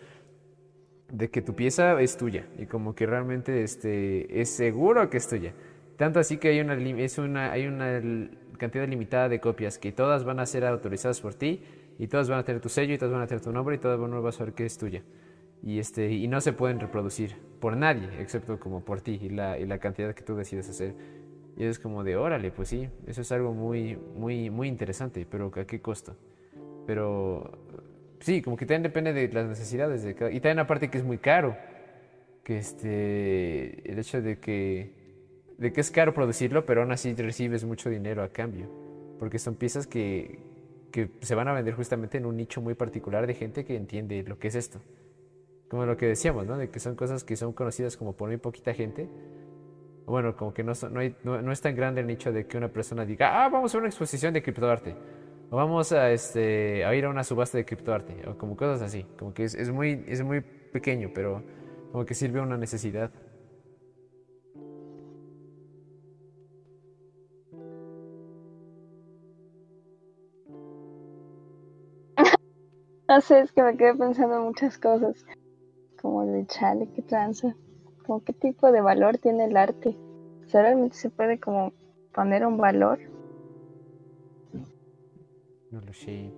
de que tu pieza es tuya y como que realmente este, es seguro que es tuya. Tanto así que hay una, es una, hay una cantidad limitada de copias que todas van a ser autorizadas por ti y todas van a tener tu sello y todas van a tener tu nombre y todas uno va a saber que es tuya. Y, este, y no se pueden reproducir por nadie, excepto como por ti y la, y la cantidad que tú decides hacer. Y es como de, órale, pues sí, eso es algo muy, muy, muy interesante, pero ¿a qué costo? Pero sí, como que también depende de las necesidades de cada... Y también aparte que es muy caro, que este, el hecho de que, de que es caro producirlo, pero aún así recibes mucho dinero a cambio, porque son piezas que, que se van a vender justamente en un nicho muy particular de gente que entiende lo que es esto. Como lo que decíamos, ¿no? De que son cosas que son conocidas como por muy poquita gente. Bueno, como que no, son- no, hay- no- no es tan grande el nicho de que una persona diga, ah, vamos a una exposición de criptoarte. Vamos a, este, a ir a una subasta de criptoarte. O como cosas así. Como que es, es muy, es muy pequeño, pero como que sirve a una necesidad. no sé, es que me quedé pensando en muchas cosas. Como de chale, qué tranza. Como qué tipo de valor tiene el arte. O sea, realmente se puede como poner un valor. No lo sé.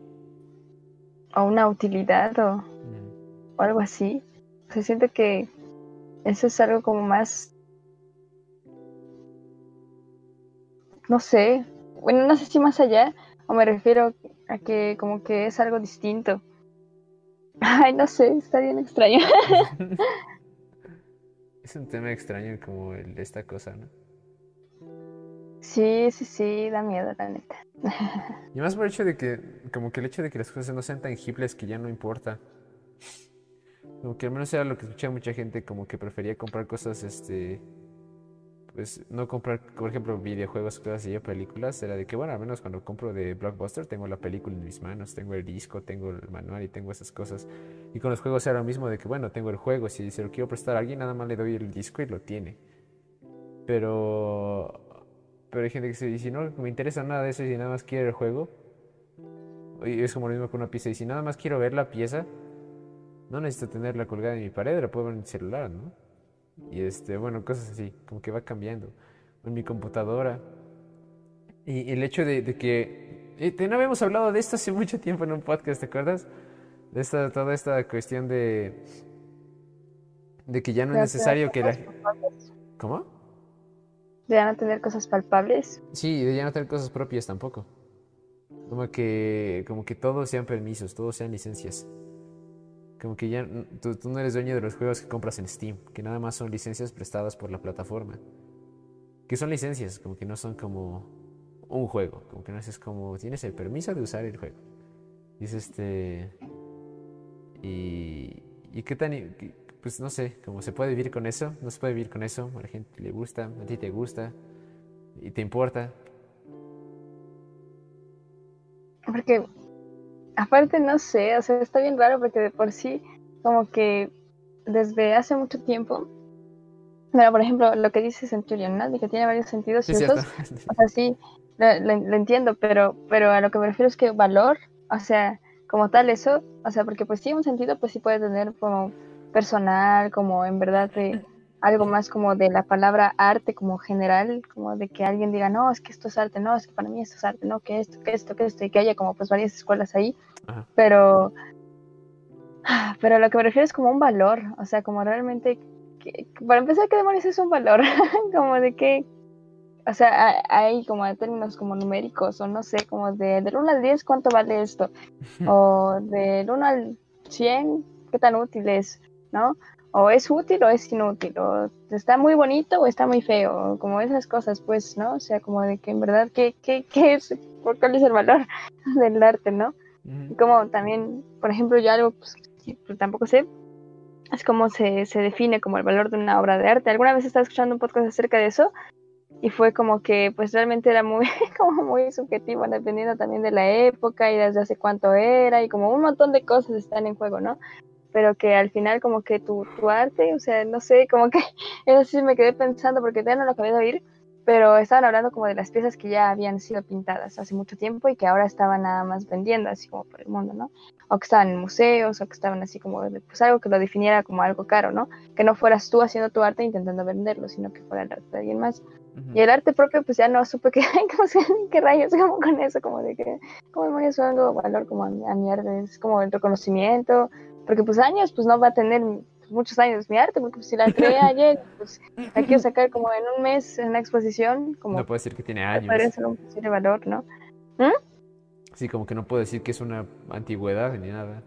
O una utilidad o, Mm. o algo así. O sea, siento que eso es algo como más. No sé. Bueno, no sé si más allá. O me refiero a que como que es algo distinto. Ay, no sé, está bien extraño. Es un tema extraño como el de esta cosa, ¿no? Sí, sí, sí, da miedo, la neta. Y más por el hecho de que, como que el hecho de que las cosas no sean tangibles que ya no importa. Como que al menos era lo que escuché mucha gente, como que prefería comprar cosas, este, pues no comprar, por ejemplo, videojuegos, cosas así, o películas. Era de que, bueno, al menos cuando compro de Blockbuster tengo la película en mis manos, tengo el disco, tengo el manual y tengo esas cosas. Y con los juegos era lo mismo de que, bueno, tengo el juego, si se lo quiero prestar a alguien, nada más le doy el disco y lo tiene. Pero, pero hay gente que dice, si no me interesa nada de eso y si nada más quiero el juego, y es como lo mismo con una pieza, y si nada más quiero ver la pieza, no necesito tenerla colgada en mi pared, la puedo ver en mi celular, ¿no? Y este, bueno, cosas así, como que va cambiando. En mi computadora. Y el hecho de, de que. eh, te- no habíamos hablado de esto hace mucho tiempo en un podcast, ¿te acuerdas? De esta, toda esta cuestión de. De que ya no es necesario que la. ¿Cómo? De ya no tener cosas palpables. Sí, de ya no tener cosas propias tampoco. Como que, como que todos sean permisos, todos sean licencias. Como que ya tú, tú no eres dueño de los juegos que compras en Steam, que nada más son licencias prestadas por la plataforma. Que son licencias, como que no son como un juego, como que no es como tienes el permiso de usar el juego. Y es este. Y. ¿Y qué tan.? Pues no sé, como se puede vivir con eso, no se puede vivir con eso, a la gente le gusta, a ti te gusta, y te importa. Porque, aparte, no sé, o sea, está bien raro porque de por sí, como que desde hace mucho tiempo, bueno, por ejemplo, lo que dice Centurion, ¿no? De que tiene varios sentidos Sí, y. O sea, sí, lo, lo- lo entiendo, pero, pero a lo que me refiero es que valor, o sea, como tal eso, o sea, porque pues sí, un sentido pues sí puede tener como personal, como en verdad de algo más como de la palabra arte como general, como de que alguien diga, no, es que esto es arte, no, es que para mí esto es arte, no, que esto, que esto, que esto, y que haya como pues varias escuelas ahí, Ajá. pero, pero a lo que me refiero es como un valor, o sea, como realmente, que- para empezar, ¿qué demonios es un valor? como de que, o sea, ha- hay como términos como numéricos, o no sé, como de del 1 al 10, ¿cuánto vale esto? O del 1 al 100, ¿qué tan útil es? ¿No? O es útil o es inútil, o está muy bonito o está muy feo, como esas cosas, pues, ¿no? O sea, como de que en verdad, ¿qué, qué, qué es? ¿Cuál es el valor del arte, no? Como también, por ejemplo, yo algo pues, que pues, tampoco sé, es cómo se, se define como el valor de una obra de arte. Alguna vez estaba escuchando un podcast acerca de eso y fue como que pues realmente era muy, como muy subjetivo, dependiendo también de la época y desde hace cuánto era y como un montón de cosas están en juego, ¿no? Pero que al final como que tu, tu arte, o sea, no sé, como que eso sí me quedé pensando porque ya no lo acabé de oír, pero estaban hablando como de las piezas que ya habían sido pintadas hace mucho tiempo y que ahora estaban nada más vendiendo así como por el mundo, ¿no? O que estaban en museos, o que estaban así como, pues algo que lo definiera como algo caro, ¿no? Que no fueras tú haciendo tu arte intentando venderlo, sino que fuera el arte de alguien más. Y el arte propio, pues ya no supe qué, qué rayos, como con eso, como de que, como demonios algo valor como a mi, a mi arte, es como el reconocimiento, porque pues años, pues no va a tener muchos años mi arte, porque pues, si la creé ayer, pues la quiero sacar como en un mes en una exposición, como No puedo decir que tiene años. ser un posible valor, ¿no? Sí, como que no puedo decir que es una antigüedad ni nada.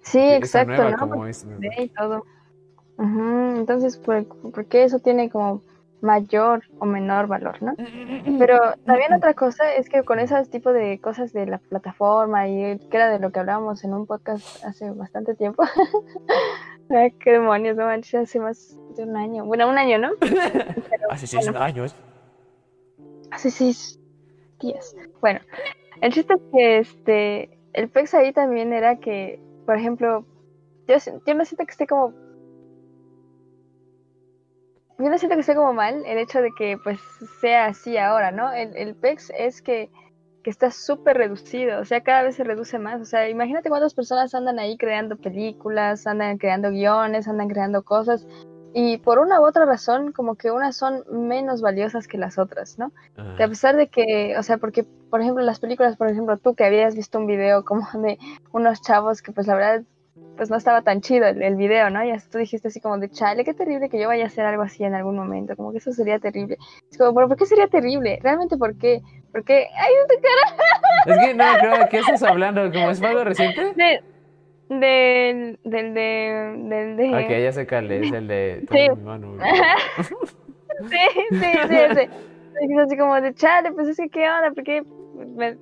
Sí, Que exacto, nueva ¿no? como es. Y todo. Entonces, ¿por, por qué eso tiene como mayor o menor valor, no? Pero también otra cosa es que con ese tipo de cosas de la plataforma y que era de lo que hablábamos en un podcast hace bastante tiempo. Ay, qué demonios, no manches, hace más de un año. Bueno, un año, ¿no? Hace seis bueno. años. Hace seis días. Bueno, el chiste es que este, el pex ahí también era que, por ejemplo, yo, yo no siento que esté como... Yo no siento que esté como mal el hecho de que pues sea así ahora, ¿no? El, el pex es que que está súper reducido, o sea, cada vez se reduce más, o sea, imagínate cuántas personas andan ahí creando películas, andan creando guiones, andan creando cosas, y por una u otra razón, como que unas son menos valiosas que las otras, ¿no? Que a pesar de que, o sea, porque, por ejemplo, las películas, por ejemplo, tú que habías visto un video como de unos chavos que pues la verdad pues no estaba tan chido el, el, video, ¿no? Y tú dijiste así como de, chale, qué terrible que yo vaya a hacer algo así en algún momento, como que eso sería terrible. Es como, ¿por qué sería terrible? ¿Realmente por qué? Porque, ay, tu cara. Es que no, creo, ¿de qué estás hablando? ¿Cómo es algo reciente? De, del, del, de, del de... Ok, ya sé cuál es, el de... Sí. sí, sí, sí, ese. Es así como de, chale, pues es que, ¿qué onda? Porque,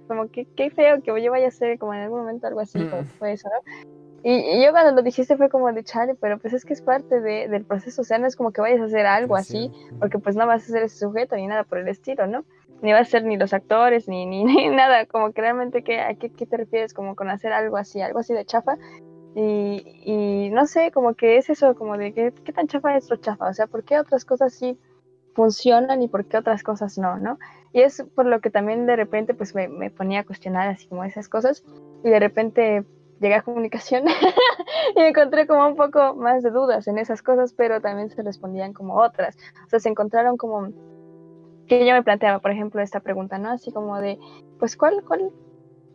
como que, qué feo que yo vaya a hacer como en algún momento algo así, como fue eso, ¿no? Y, yo cuando lo dijiste fue como de chale, pero pues es que es parte de, del proceso, o sea, no es como que vayas a hacer algo así, porque pues no vas a ser ese sujeto ni nada por el estilo, ¿no? Ni vas a ser ni los actores, ni, ni, ni nada, como que realmente, ¿qué, ¿a qué, qué, te refieres como con hacer algo así, algo así de chafa? Y, y no sé, como que es eso, como de ¿qué, qué tan chafa es lo chafa, o sea, ¿por qué otras cosas sí funcionan y por qué otras cosas no, ¿no? Y es por lo que también de repente pues me, me ponía a cuestionar así como esas cosas y de repente llegué a comunicación y encontré como un poco más de dudas en esas cosas, pero también se respondían como otras. O sea, se encontraron como que yo me planteaba, por ejemplo, esta pregunta, ¿no? Así como de, pues, ¿cuál, cuál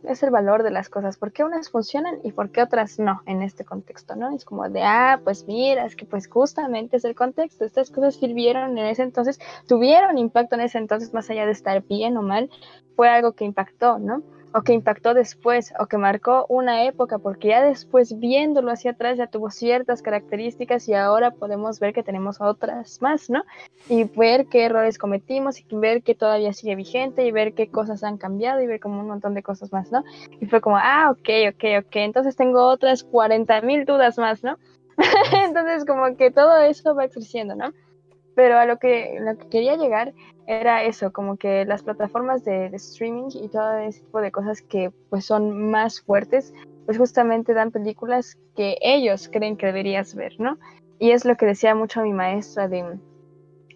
es el valor de las cosas? ¿Por qué unas funcionan y por qué otras no en este contexto, ¿no? Es como de, ah, pues mira, es que pues justamente es el contexto, estas cosas sirvieron en ese entonces, tuvieron impacto en ese entonces, más allá de estar bien o mal, fue algo que impactó, ¿no? O que impactó después o que marcó una época porque ya después viéndolo hacia atrás ya tuvo ciertas características y ahora podemos ver que tenemos otras más, ¿no? Y ver qué errores cometimos y ver que todavía sigue vigente y ver qué cosas han cambiado y ver como un montón de cosas más, ¿no? Y fue como, ah, ok, ok, ok, entonces tengo otras 40 mil dudas más, ¿no? entonces como que todo eso va creciendo, ¿no? Pero a lo que, quería llegar era eso, como que las plataformas de, streaming y todo ese tipo de cosas que pues son más fuertes, pues justamente dan películas que ellos creen que deberías ver, ¿no? Y es lo que decía mucho mi maestra de,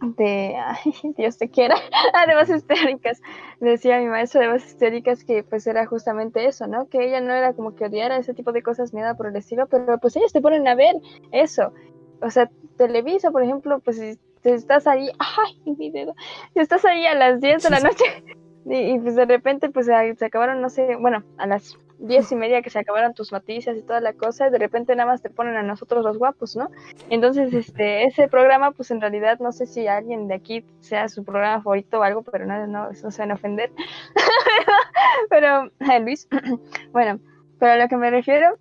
de ay, Dios te quiera, de histéricas. Decía mi maestra de voces histéricas que pues era justamente eso, ¿no? Que ella no era como que odiara ese tipo de cosas ni nada por el estilo, pero pues ellos te ponen a ver eso. O sea, Televisa, por ejemplo, pues estás ahí, ay, mi dedo, estás ahí a las 10 de la noche y, pues de repente pues se acabaron, no sé, bueno, a las diez y media que se acabaron tus noticias y toda la cosa, y de repente nada más te ponen a nosotros los guapos, ¿no? Entonces, este, ese programa, pues en realidad no sé si alguien de aquí sea su programa favorito o algo, pero no, no, no se van a ofender. pero, Luis, bueno, pero a lo que me refiero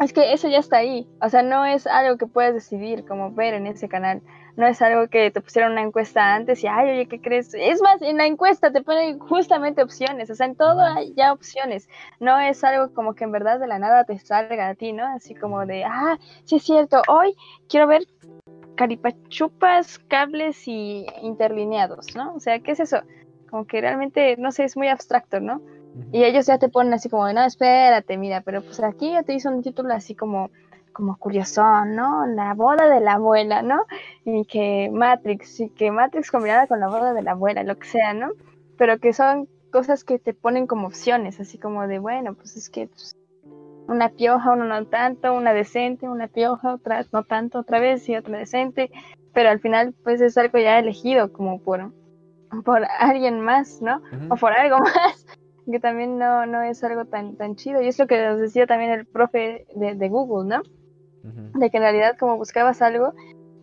es que eso ya está ahí, o sea, no es algo que puedes decidir como ver en ese canal no es algo que te pusieron una encuesta antes y, ay, oye, ¿qué crees? Es más, en la encuesta te ponen justamente opciones, o sea, en todo hay ya opciones, no es algo como que en verdad de la nada te salga a ti, ¿no? Así como de, ah, sí es cierto, hoy quiero ver caripachupas, cables y interlineados, ¿no? O sea, ¿qué es eso? Como que realmente, no sé, es muy abstracto, ¿no? Y ellos ya te ponen así como, no, espérate, mira, pero pues aquí ya te hizo un título así como como curioso, ¿no? La boda de la abuela, ¿no? Y que Matrix, y que Matrix combinada con la boda de la abuela, lo que sea, ¿no? Pero que son cosas que te ponen como opciones, así como de, bueno, pues es que pues, una pioja, uno no tanto, una decente, una pioja, otra no tanto, otra vez y otra decente, pero al final pues es algo ya elegido como por, por alguien más, ¿no? O por algo más que también no, no es algo tan, tan chido. Y es lo que nos decía también el profe de, de Google, ¿no? De que en realidad como buscabas algo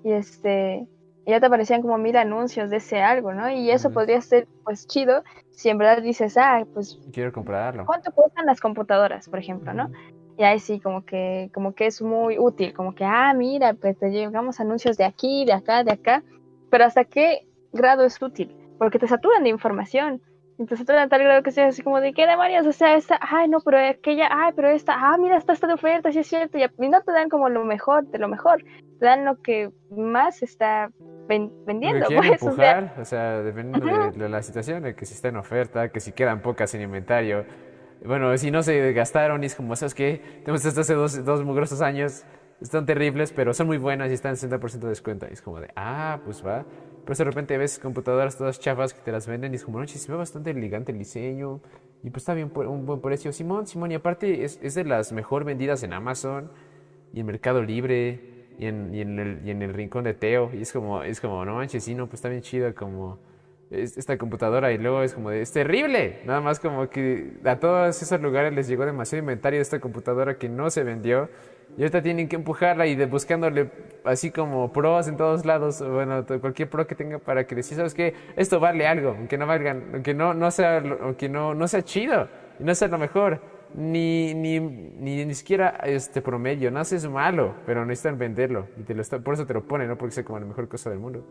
y este ya te aparecían como mil anuncios de ese algo, ¿no? Y eso podría ser pues chido si en verdad dices, ah, pues quiero comprarlo. ¿Cuánto cuestan las computadoras, por ejemplo, no? Y ahí sí como que como que es muy útil, como que ah, mira, pues te llegamos anuncios de aquí, de acá, de acá, pero hasta qué grado es útil? Porque te saturan de información. Entonces te dan tal grado que sea así como de, ¿qué demonios? O sea, esta, ay, no, pero aquella, ay, pero esta, ah, mira, está esta de oferta, sí es cierto. Y, no te dan como lo mejor de lo mejor, te dan lo que más está vendiendo. Pues, o sea, o sea dependiendo de, la situación, de que si está en oferta, que si quedan pocas en inventario. Bueno, si no se gastaron y es como, ¿sabes qué? Tenemos estas hace dos, dos mugrosos años, están terribles, pero son muy buenas y están en 60% de descuento. Y es como de, ah, pues va. Pero de repente ves computadoras todas chafas que te las venden y es como, no, se ve bastante elegante el diseño. Y pues está bien un buen precio. Simón, Simón, y aparte es, es de las mejor vendidas en Amazon y en Mercado Libre y en, y en, el, y en el rincón de Teo. Y es como, es como, no manches, sí, no, pues está bien chido como esta computadora y luego es como de, es terrible. Nada más como que a todos esos lugares les llegó demasiado inventario de esta computadora que no se vendió. Y ahorita tienen que empujarla y de, buscándole así como pros en todos lados, bueno, cualquier pro que tenga para que decir, ¿sabes qué? Esto vale algo, aunque no valgan, aunque no, no sea, aunque no, no sea chido y no sea lo mejor. Ni, ni, ni, ni siquiera este promedio, no es malo, pero necesitan venderlo y te lo por eso te lo ponen, no porque sea como la mejor cosa del mundo.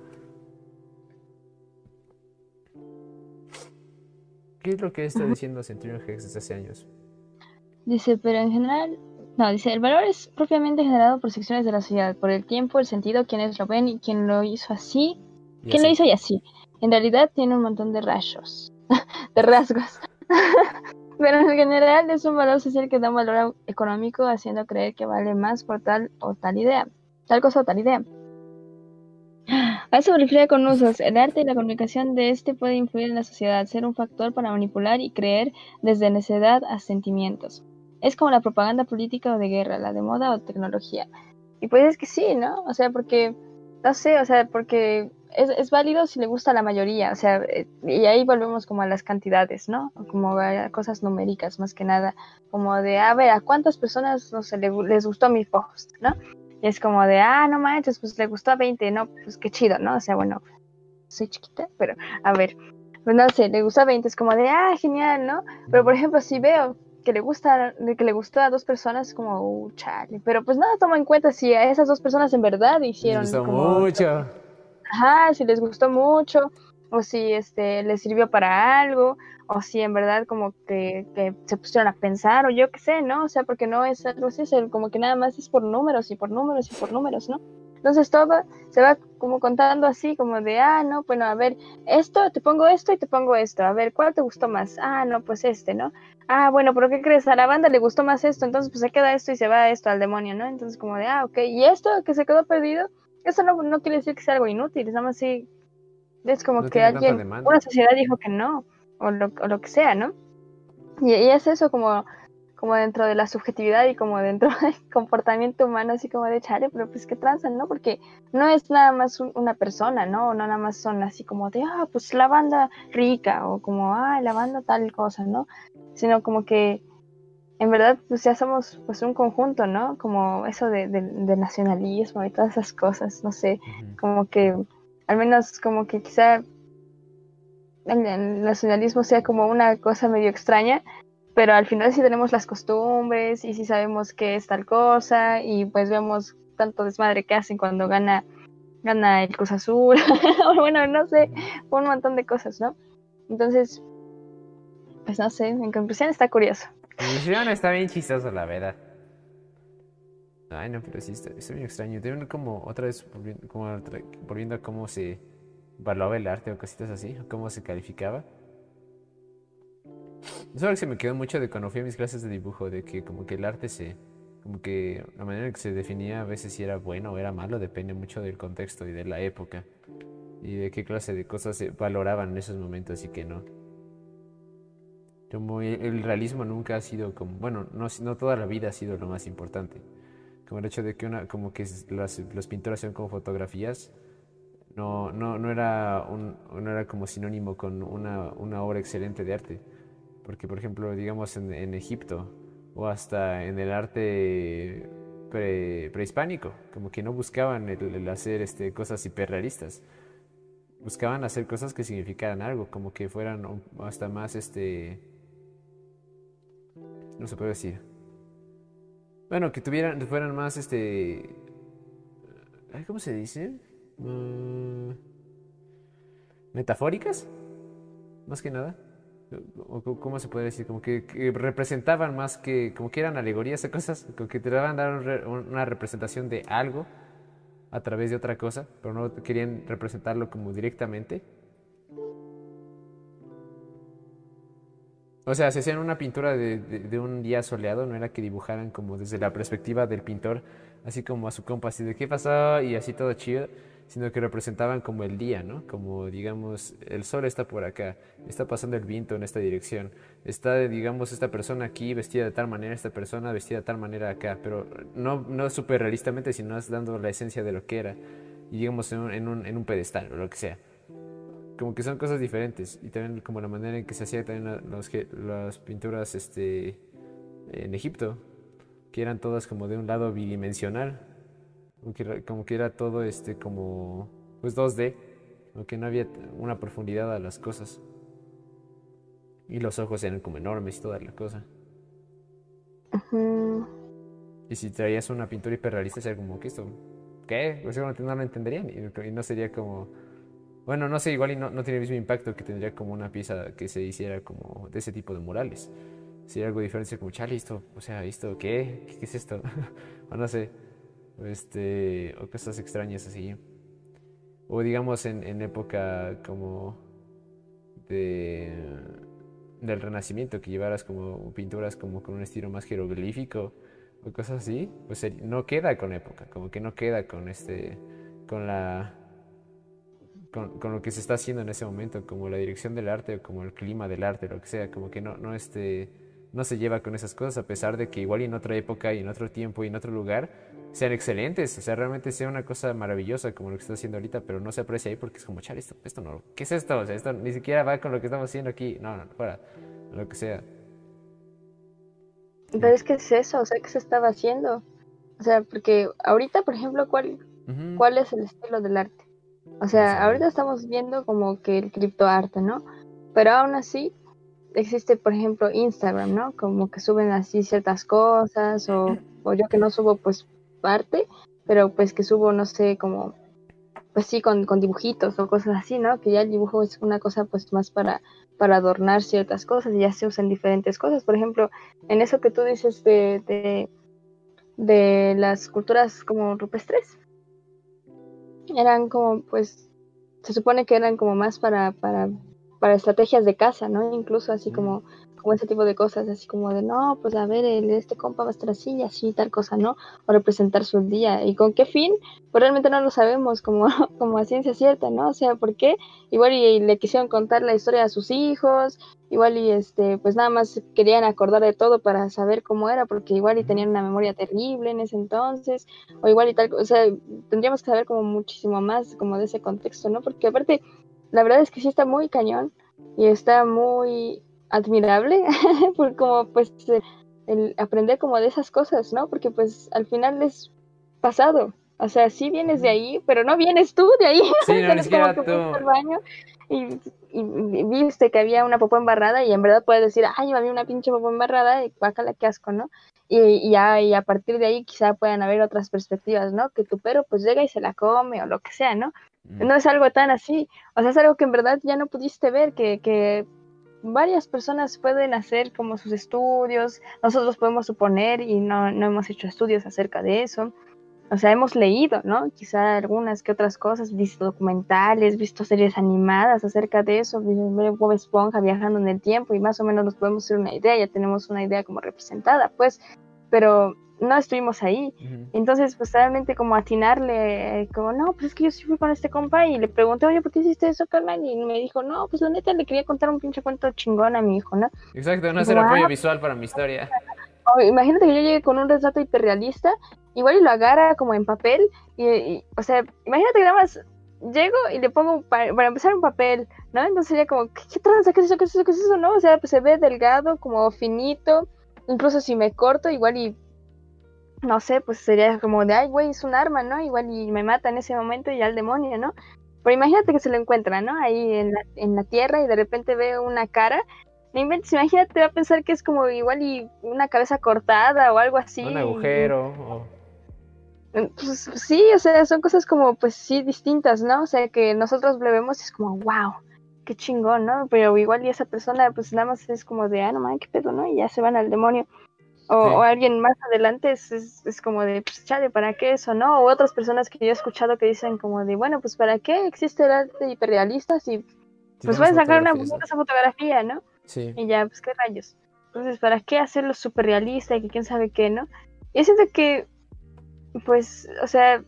¿Qué es lo que está diciendo Centurion Hex desde hace años? Dice, pero en general, no, dice, el valor es propiamente generado por secciones de la sociedad, por el tiempo, el sentido, quienes lo ven y quién lo hizo así, quién lo hizo y así. En realidad tiene un montón de rayos, de rasgos. pero en general es un valor social que da un valor económico haciendo creer que vale más por tal o tal idea, tal cosa o tal idea. A eso refiere con usos. El arte y la comunicación de este puede influir en la sociedad, ser un factor para manipular y creer desde necedad a sentimientos. Es como la propaganda política o de guerra, la de moda o tecnología. Y pues es que sí, ¿no? O sea, porque, no sé, o sea, porque es, es, válido si le gusta a la mayoría, o sea, eh, y ahí volvemos como a las cantidades, ¿no? Como a cosas numéricas más que nada, como de, a ver, ¿a cuántas personas, no sé, les gustó mi post, ¿no? Y es como de, ah, no manches, pues le gustó a 20, no, pues qué chido, ¿no? O sea, bueno, soy chiquita, pero a ver, pues no sé, le gustó a 20, es como de, ah, genial, ¿no? Pero por ejemplo, si veo que le gusta, que le gustó a dos personas, como, uh, chale, pero pues nada, tomo en cuenta si a esas dos personas en verdad hicieron. Les gustó mucho. Ajá, si les gustó mucho, o si este les sirvió para algo, o si en verdad como que, se pusieron a pensar, o yo qué sé, ¿no? O sea, porque no es algo así, es como que nada más es por números y por números y por números, ¿no? Entonces todo se va como contando así, como de, ah, no, bueno, a ver, esto, te pongo esto y te pongo esto, a ver, ¿cuál te gustó más? Ah, no, pues este, ¿no? Ah, bueno, pero ¿qué crees? A la banda le gustó más esto, entonces pues se queda esto y se va esto al demonio, ¿no? Entonces como de, ah, ok, y esto que se quedó perdido, eso no, no quiere decir que sea algo inútil, es nada más así, es como que alguien, una sociedad dijo que no o lo, o lo que sea, ¿no? Y, es eso como, como dentro de la subjetividad y como dentro del comportamiento humano, así como de chale, pero pues que transan, ¿no? Porque no es nada más una persona, ¿no? No nada más son así como de, ah, pues la banda rica o como, ah, la banda tal cosa, ¿no? Sino como que en verdad pues ya somos pues un conjunto, ¿no? Como eso de, de, nacionalismo y todas esas cosas, no sé, como que al menos como que quizá el, nacionalismo sea como una cosa medio extraña, pero al final sí tenemos las costumbres y sí sabemos qué es tal cosa y pues vemos tanto desmadre que hacen cuando gana gana el Cruz Azul, bueno, no sé, un montón de cosas, ¿no? Entonces, pues no sé, en conclusión está curioso. En conclusión está bien chistoso, la verdad. Ay, no, pero sí está, está bien extraño. Deben como otra vez, como volviendo a cómo se valoraba el arte o cositas así, cómo se calificaba. Eso es que se me quedó mucho de cuando fui a mis clases de dibujo, de que como que el arte se, como que la manera en que se definía a veces si era bueno o era malo depende mucho del contexto y de la época y de qué clase de cosas se valoraban en esos momentos y que no. Como el realismo nunca ha sido como, bueno, no, no toda la vida ha sido lo más importante. Como el hecho de que una, como que los pintores son como fotografías, no, no, no, era un, no era como sinónimo con una, una, obra excelente de arte. Porque, por ejemplo, digamos en, Egipto o hasta en el arte prehispánico, como que no buscaban el, hacer este, cosas hiperrealistas. Buscaban hacer cosas que significaran algo, como que fueran hasta más, este... No se puede decir. Bueno, que tuvieran, fueran más, este... ¿Cómo se dice? Mm, metafóricas, más que nada. ¿Cómo se puede decir? Como que, representaban más que, como que eran alegorías de cosas, como que te daban dar una representación de algo a través de otra cosa, pero no querían representarlo como directamente. O sea, si hacían una pintura de, de, un día soleado, no era que dibujaran como desde la perspectiva del pintor, así como a su compa, así de qué pasó y así todo chido, sino que representaban como el día, ¿no? Como, digamos, el sol está por acá, está pasando el viento en esta dirección, está, digamos, esta persona aquí vestida de tal manera, esta persona vestida de tal manera acá, pero no, no súper realistamente, sino dando la esencia de lo que era, y digamos, en un, en un, en un pedestal o lo que sea. Como que son cosas diferentes, y también como la manera en que se hacía también los, las pinturas este, en Egipto, que eran todas como de un lado bidimensional, como que, era todo este como pues 2D, aunque no había una profundidad a las cosas. Y los ojos eran como enormes y toda la cosa. Y si traías una pintura hiperrealista, sería como que esto, ¿qué? Pues no, no lo entenderían y, no sería como... Bueno, no sé, igual y no, no tiene el mismo impacto que tendría como una pieza que se hiciera como de ese tipo de murales. Sería algo diferente, como, chale, esto, o sea, esto, ¿qué? ¿Qué, qué es esto? o no sé este, o cosas extrañas así. O digamos en, en época como de, del Renacimiento, que llevaras como pinturas como con un estilo más jeroglífico o cosas así, pues no queda con época, como que no queda con este, con la, con, con, lo que se está haciendo en ese momento, como la dirección del arte o como el clima del arte, lo que sea, como que no, no este, no se lleva con esas cosas, a pesar de que igual y en otra época y en otro tiempo y en otro lugar sean excelentes, o sea, realmente sea una cosa maravillosa como lo que está haciendo ahorita, pero no se aprecia ahí porque es como, chale, esto, esto no, ¿qué es esto? O sea, esto ni siquiera va con lo que estamos haciendo aquí, no, no, fuera, lo que sea. Pero es que es eso, o sea, ¿qué se estaba haciendo? O sea, porque ahorita, por ejemplo, ¿cuál, ¿cuál es el estilo del arte? O sea, ahorita estamos viendo como que el criptoarte, ¿no? Pero aún así, existe, por ejemplo, Instagram, ¿no? Como que suben así ciertas cosas, o, o yo que no subo, pues parte, pero pues que subo, no sé, como, pues sí, con, con, dibujitos o cosas así, ¿no? Que ya el dibujo es una cosa pues más para, para adornar ciertas cosas y ya se usan diferentes cosas. Por ejemplo, en eso que tú dices de, de, de las culturas como rupestres, eran como, pues, se supone que eran como más para, para, para estrategias de caza, ¿no? Incluso así como como ese tipo de cosas, así como de, no, pues a ver, el, este compa va a estar así y así, tal cosa, ¿no? O representar su día. ¿Y con qué fin? Pues realmente no lo sabemos como, como a ciencia cierta, ¿no? O sea, ¿por qué? Igual y, le quisieron contar la historia a sus hijos, igual y este, pues nada más querían acordar de todo para saber cómo era, porque igual y tenían una memoria terrible en ese entonces, o igual y tal, o sea, tendríamos que saber como muchísimo más como de ese contexto, ¿no? Porque aparte, la verdad es que sí está muy cañón y está muy admirable, por como pues el aprender como de esas cosas, ¿no? Porque pues al final es pasado. O sea, sí vienes de ahí, pero no vienes tú de ahí. Sí, no, ni siquiera tú. Al baño y, viste que había una popó embarrada y en verdad puedes decir, ay, había una pinche popó embarrada y guácala, qué asco, ¿no? Y, ya, y a partir de ahí quizá puedan haber otras perspectivas, ¿no? Que tu perro pues llega y se la come o lo que sea, ¿no? Mm. No es algo tan así. O sea, es algo que en verdad ya no pudiste ver, que, que varias personas pueden hacer como sus estudios, nosotros podemos suponer y no, no, hemos hecho estudios acerca de eso. O sea, hemos leído, ¿no? Quizá algunas que otras cosas, visto documentales, visto series animadas acerca de eso, Bob Esponja viajando en el tiempo y más o menos nos podemos hacer una idea, ya tenemos una idea como representada, pues, pero no estuvimos ahí. Entonces, pues realmente como atinarle, como, no, pues es que yo sí fui con este compa y le pregunté, oye, ¿por qué hiciste eso, carnal? Y me dijo, no, pues la neta le quería contar un pinche cuento chingón a mi hijo, ¿no? Exacto, no hacer apoyo visual para mi historia. imagínate que yo llegue con un retrato hiperrealista, igual y lo agarra como en papel, y, o sea, imagínate que nada más llego y le pongo para, empezar un papel, ¿no? Entonces sería como, ¿qué, qué tranza? ¿Qué es eso? ¿Qué es eso? ¿Qué es eso? ¿No? O sea, pues se ve delgado, como finito, incluso si me corto, igual y no sé, pues sería como de, ay, güey, es un arma, ¿no? Igual y me mata en ese momento y al demonio, ¿no? Pero imagínate que se lo encuentra, ¿no? Ahí en la, en la tierra y de repente ve una cara. No inventes, imagínate, va a pensar que es como igual y una cabeza cortada o algo así. Un agujero. Mm, pues sí, o sea, son cosas como, pues sí, distintas, ¿no? O sea, que nosotros le vemos y es como, wow, qué chingón, ¿no? Pero igual y esa persona, pues nada más es como de, ah, no mames, qué pedo, ¿no? Y ya se van al demonio. O, alguien más adelante es, es, como de, pues chale, ¿para qué eso, no? O otras personas que yo he escuchado que dicen como de, bueno, pues ¿para qué existe el arte hiperrealista si pues pueden sacar una esa fotografía, ¿no? Sí. Y ya, pues qué rayos. Entonces, ¿para qué hacerlo superrealista y que quién sabe qué, no? Y de que, pues, o sea,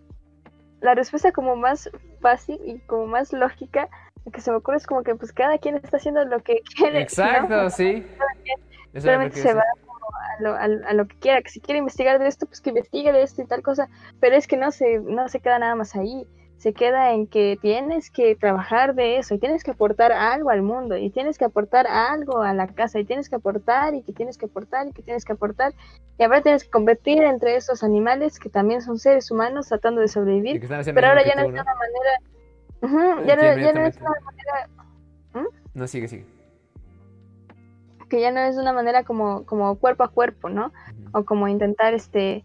la respuesta como más fácil y como más lógica, que se me ocurre es como que pues cada quien está haciendo lo que quiere. Exacto, sí. Realmente se va a lo, a, lo, que quiera, que si quiere investigar de esto, pues que investigue de esto y tal cosa, pero es que no se, no se queda nada más ahí se queda en que tienes que trabajar de eso y tienes que aportar algo al mundo y tienes que aportar algo a la casa y tienes que aportar y que tienes que aportar y que tienes que aportar y ahora tienes que competir entre esos animales que también son seres humanos tratando de sobrevivir pero ahora ya no, es una manera ya, no, ya no es una manera ¿Mm? no sigue sigue que ya no es una manera como como cuerpo a cuerpo no o como intentar este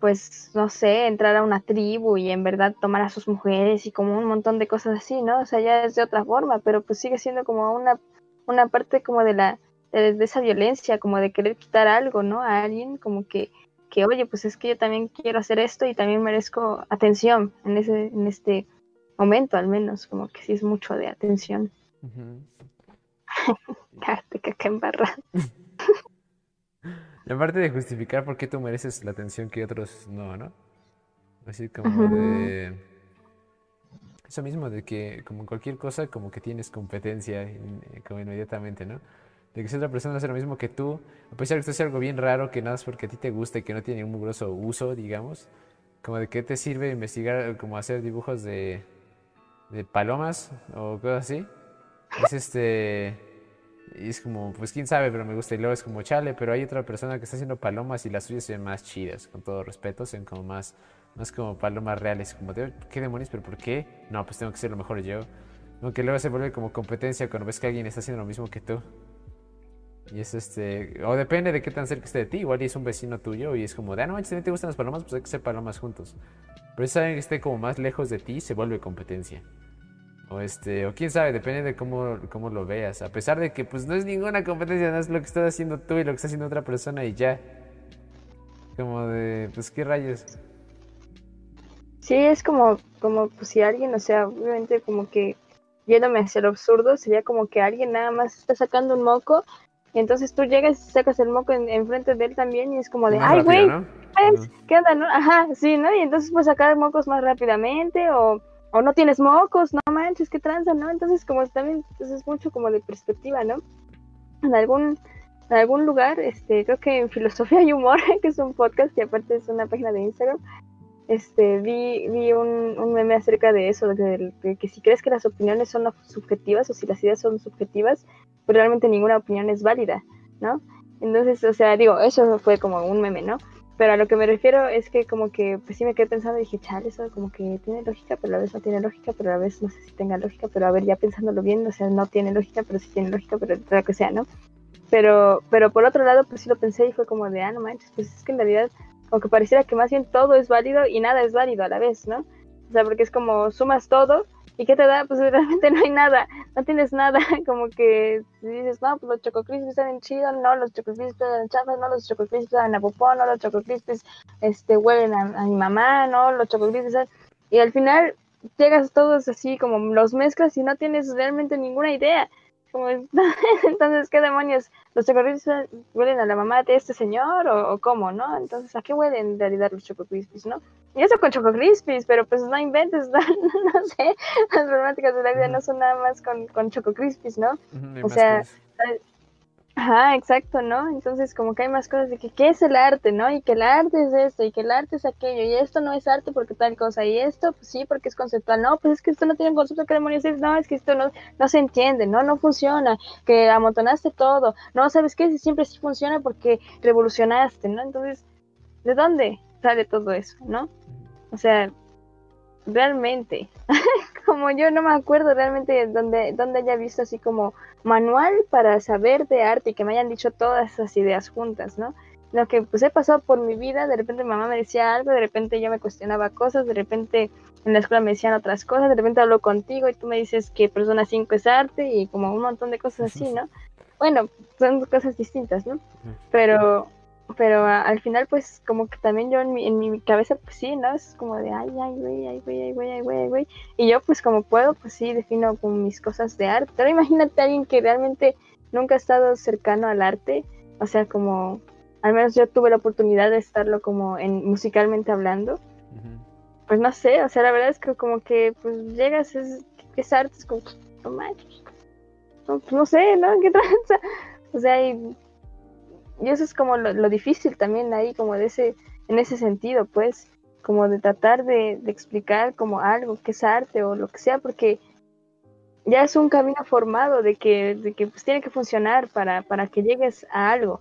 pues, no sé, entrar a una tribu y en verdad tomar a sus mujeres y como un montón de cosas así, ¿no? O sea, ya es de otra forma, pero pues sigue siendo como una, una parte como de la, de, esa violencia, como de querer quitar algo, ¿no? A alguien, como que, que, oye, pues es que yo también quiero hacer esto y también merezco atención en ese, en este momento al menos, como que sí es mucho de atención. Uh caca embarrada. Y aparte de justificar por qué tú mereces la atención que otros no, ¿no? Así como de... Eso mismo, de que como cualquier cosa, como que tienes competencia como inmediatamente, ¿no? De que si otra persona hace lo mismo que tú, a pesar de que esto sea algo bien raro, que nada es porque a ti te gusta y que no tiene un grosso uso, digamos, como de qué te sirve investigar, como hacer dibujos de, de palomas o cosas así. Es este y es como, pues quién sabe, pero me gusta. Y luego es como, chale, pero hay otra persona que está haciendo palomas y las suyas se ven más chidas, con todo respeto, se como más, más como palomas reales. Como, ¿qué demonios? ¿Pero por qué? No, pues tengo que ser lo mejor yo. Aunque luego se vuelve como competencia cuando ves que alguien está haciendo lo mismo que tú. Y es este, o depende de qué tan cerca esté de ti. Igual y es un vecino tuyo y es como, de, ah, no manches, ¿te gustan las palomas? Pues hay que ser palomas juntos. Pero si alguien que esté como más lejos de ti, se vuelve competencia. O este, o quién sabe, depende de cómo, cómo lo veas. A pesar de que pues no es ninguna competencia, no es lo que estás haciendo tú y lo que está haciendo otra persona y ya. Como de, pues qué rayos. Sí, es como, como pues si alguien, o sea, obviamente como que yéndome hacia lo absurdo, sería como que alguien nada más está sacando un moco y entonces tú llegas y sacas el moco enfrente de él también y es como de, ay, güey, ¿qué onda, no? Ajá, sí, ¿no? Y entonces puedes sacar mocos más rápidamente o o no tienes mocos, no manches, qué tranza, ¿no? Entonces, como también, pues es mucho como de perspectiva, ¿no? En algún, en algún lugar, este, creo que en Filosofía y Humor, que es un podcast y aparte es una página de Instagram, este, vi, vi un, un meme acerca de eso, de, que si crees que las opiniones son subjetivas o si las ideas son subjetivas, pues realmente ninguna opinión es válida, ¿no? Entonces, o sea, digo, eso fue como un meme, ¿no? Pero a lo que me refiero es que como que pues sí me quedé pensando y dije, chale, eso como que tiene lógica, pero a la vez no tiene lógica, pero a la vez no sé si tenga lógica, pero a ver, ya pensándolo bien, o sea, no tiene lógica, pero sí tiene lógica, pero lo que sea, ¿no? Pero, pero por otro lado, pues sí lo pensé y fue como de, ah, no manches, pues es que en realidad, aunque pareciera que más bien todo es válido y nada es válido a la vez, ¿no? O sea, porque es como sumas todo ¿Y qué te da? Pues realmente no hay nada, no tienes nada, como que dices, no, pues los chococrispis saben chido, no, los chococrispis saben chafas, no, los chococrispis saben a popó, no, los chococrispis este, huelen a, mi mamá, no, los chococrispis saben... Y al final llegas todos así, como los mezclas y no tienes realmente ninguna idea. Como, entonces, ¿qué demonios? ¿Los Choco huelen a la mamá de este señor o, cómo, no? Entonces, ¿a qué huelen en realidad los Choco no? Y eso con Choco pero pues no inventes, no, sé, las problemáticas de la vida no son nada más con, con Choco ¿no? o sea, Ajá, exacto, ¿no? Entonces como que hay más cosas de que qué es el arte, ¿no? Y que el arte es esto, y que el arte es aquello, y esto no es arte porque tal cosa, y esto, pues sí, porque es conceptual, no, pues es que esto no tiene un concepto, ¿qué demonios? No, es que esto no, no se entiende, no, no funciona, que amontonaste todo, no, ¿sabes qué? Siempre sí funciona porque revolucionaste, ¿no? Entonces, ¿de dónde sale todo eso, no? O sea, realmente, como yo no me acuerdo realmente donde, donde haya visto así como manual para saber de arte y que me hayan dicho todas esas ideas juntas, ¿no? Lo que pues he pasado por mi vida, de repente mi mamá me decía algo, de repente yo me cuestionaba cosas, de repente en la escuela me decían otras cosas, de repente hablo contigo y tú me dices que persona 5 es arte y como un montón de cosas así, ¿no? Bueno, son cosas distintas, ¿no? Pero pero al final pues como que también yo en mi, en mi cabeza pues sí, ¿no? Es como de ay, ay, güey, ay, güey, ay, güey, ay, güey, ay, güey. Y yo pues como puedo pues sí defino como mis cosas de arte. Pero imagínate a alguien que realmente nunca ha estado cercano al arte, o sea, como al menos yo tuve la oportunidad de estarlo como en musicalmente hablando. pues no sé, o sea, la verdad es que como que pues llegas, es, es arte, es como, no manches, no, pues, no sé, ¿no? ¿Qué tranza? O sea, y, y eso es como lo, lo, difícil también ahí, como de ese, en ese sentido, pues, como de tratar de, de explicar como algo que es arte o lo que sea, porque ya es un camino formado de que, de que pues, tiene que funcionar para, para que llegues a algo.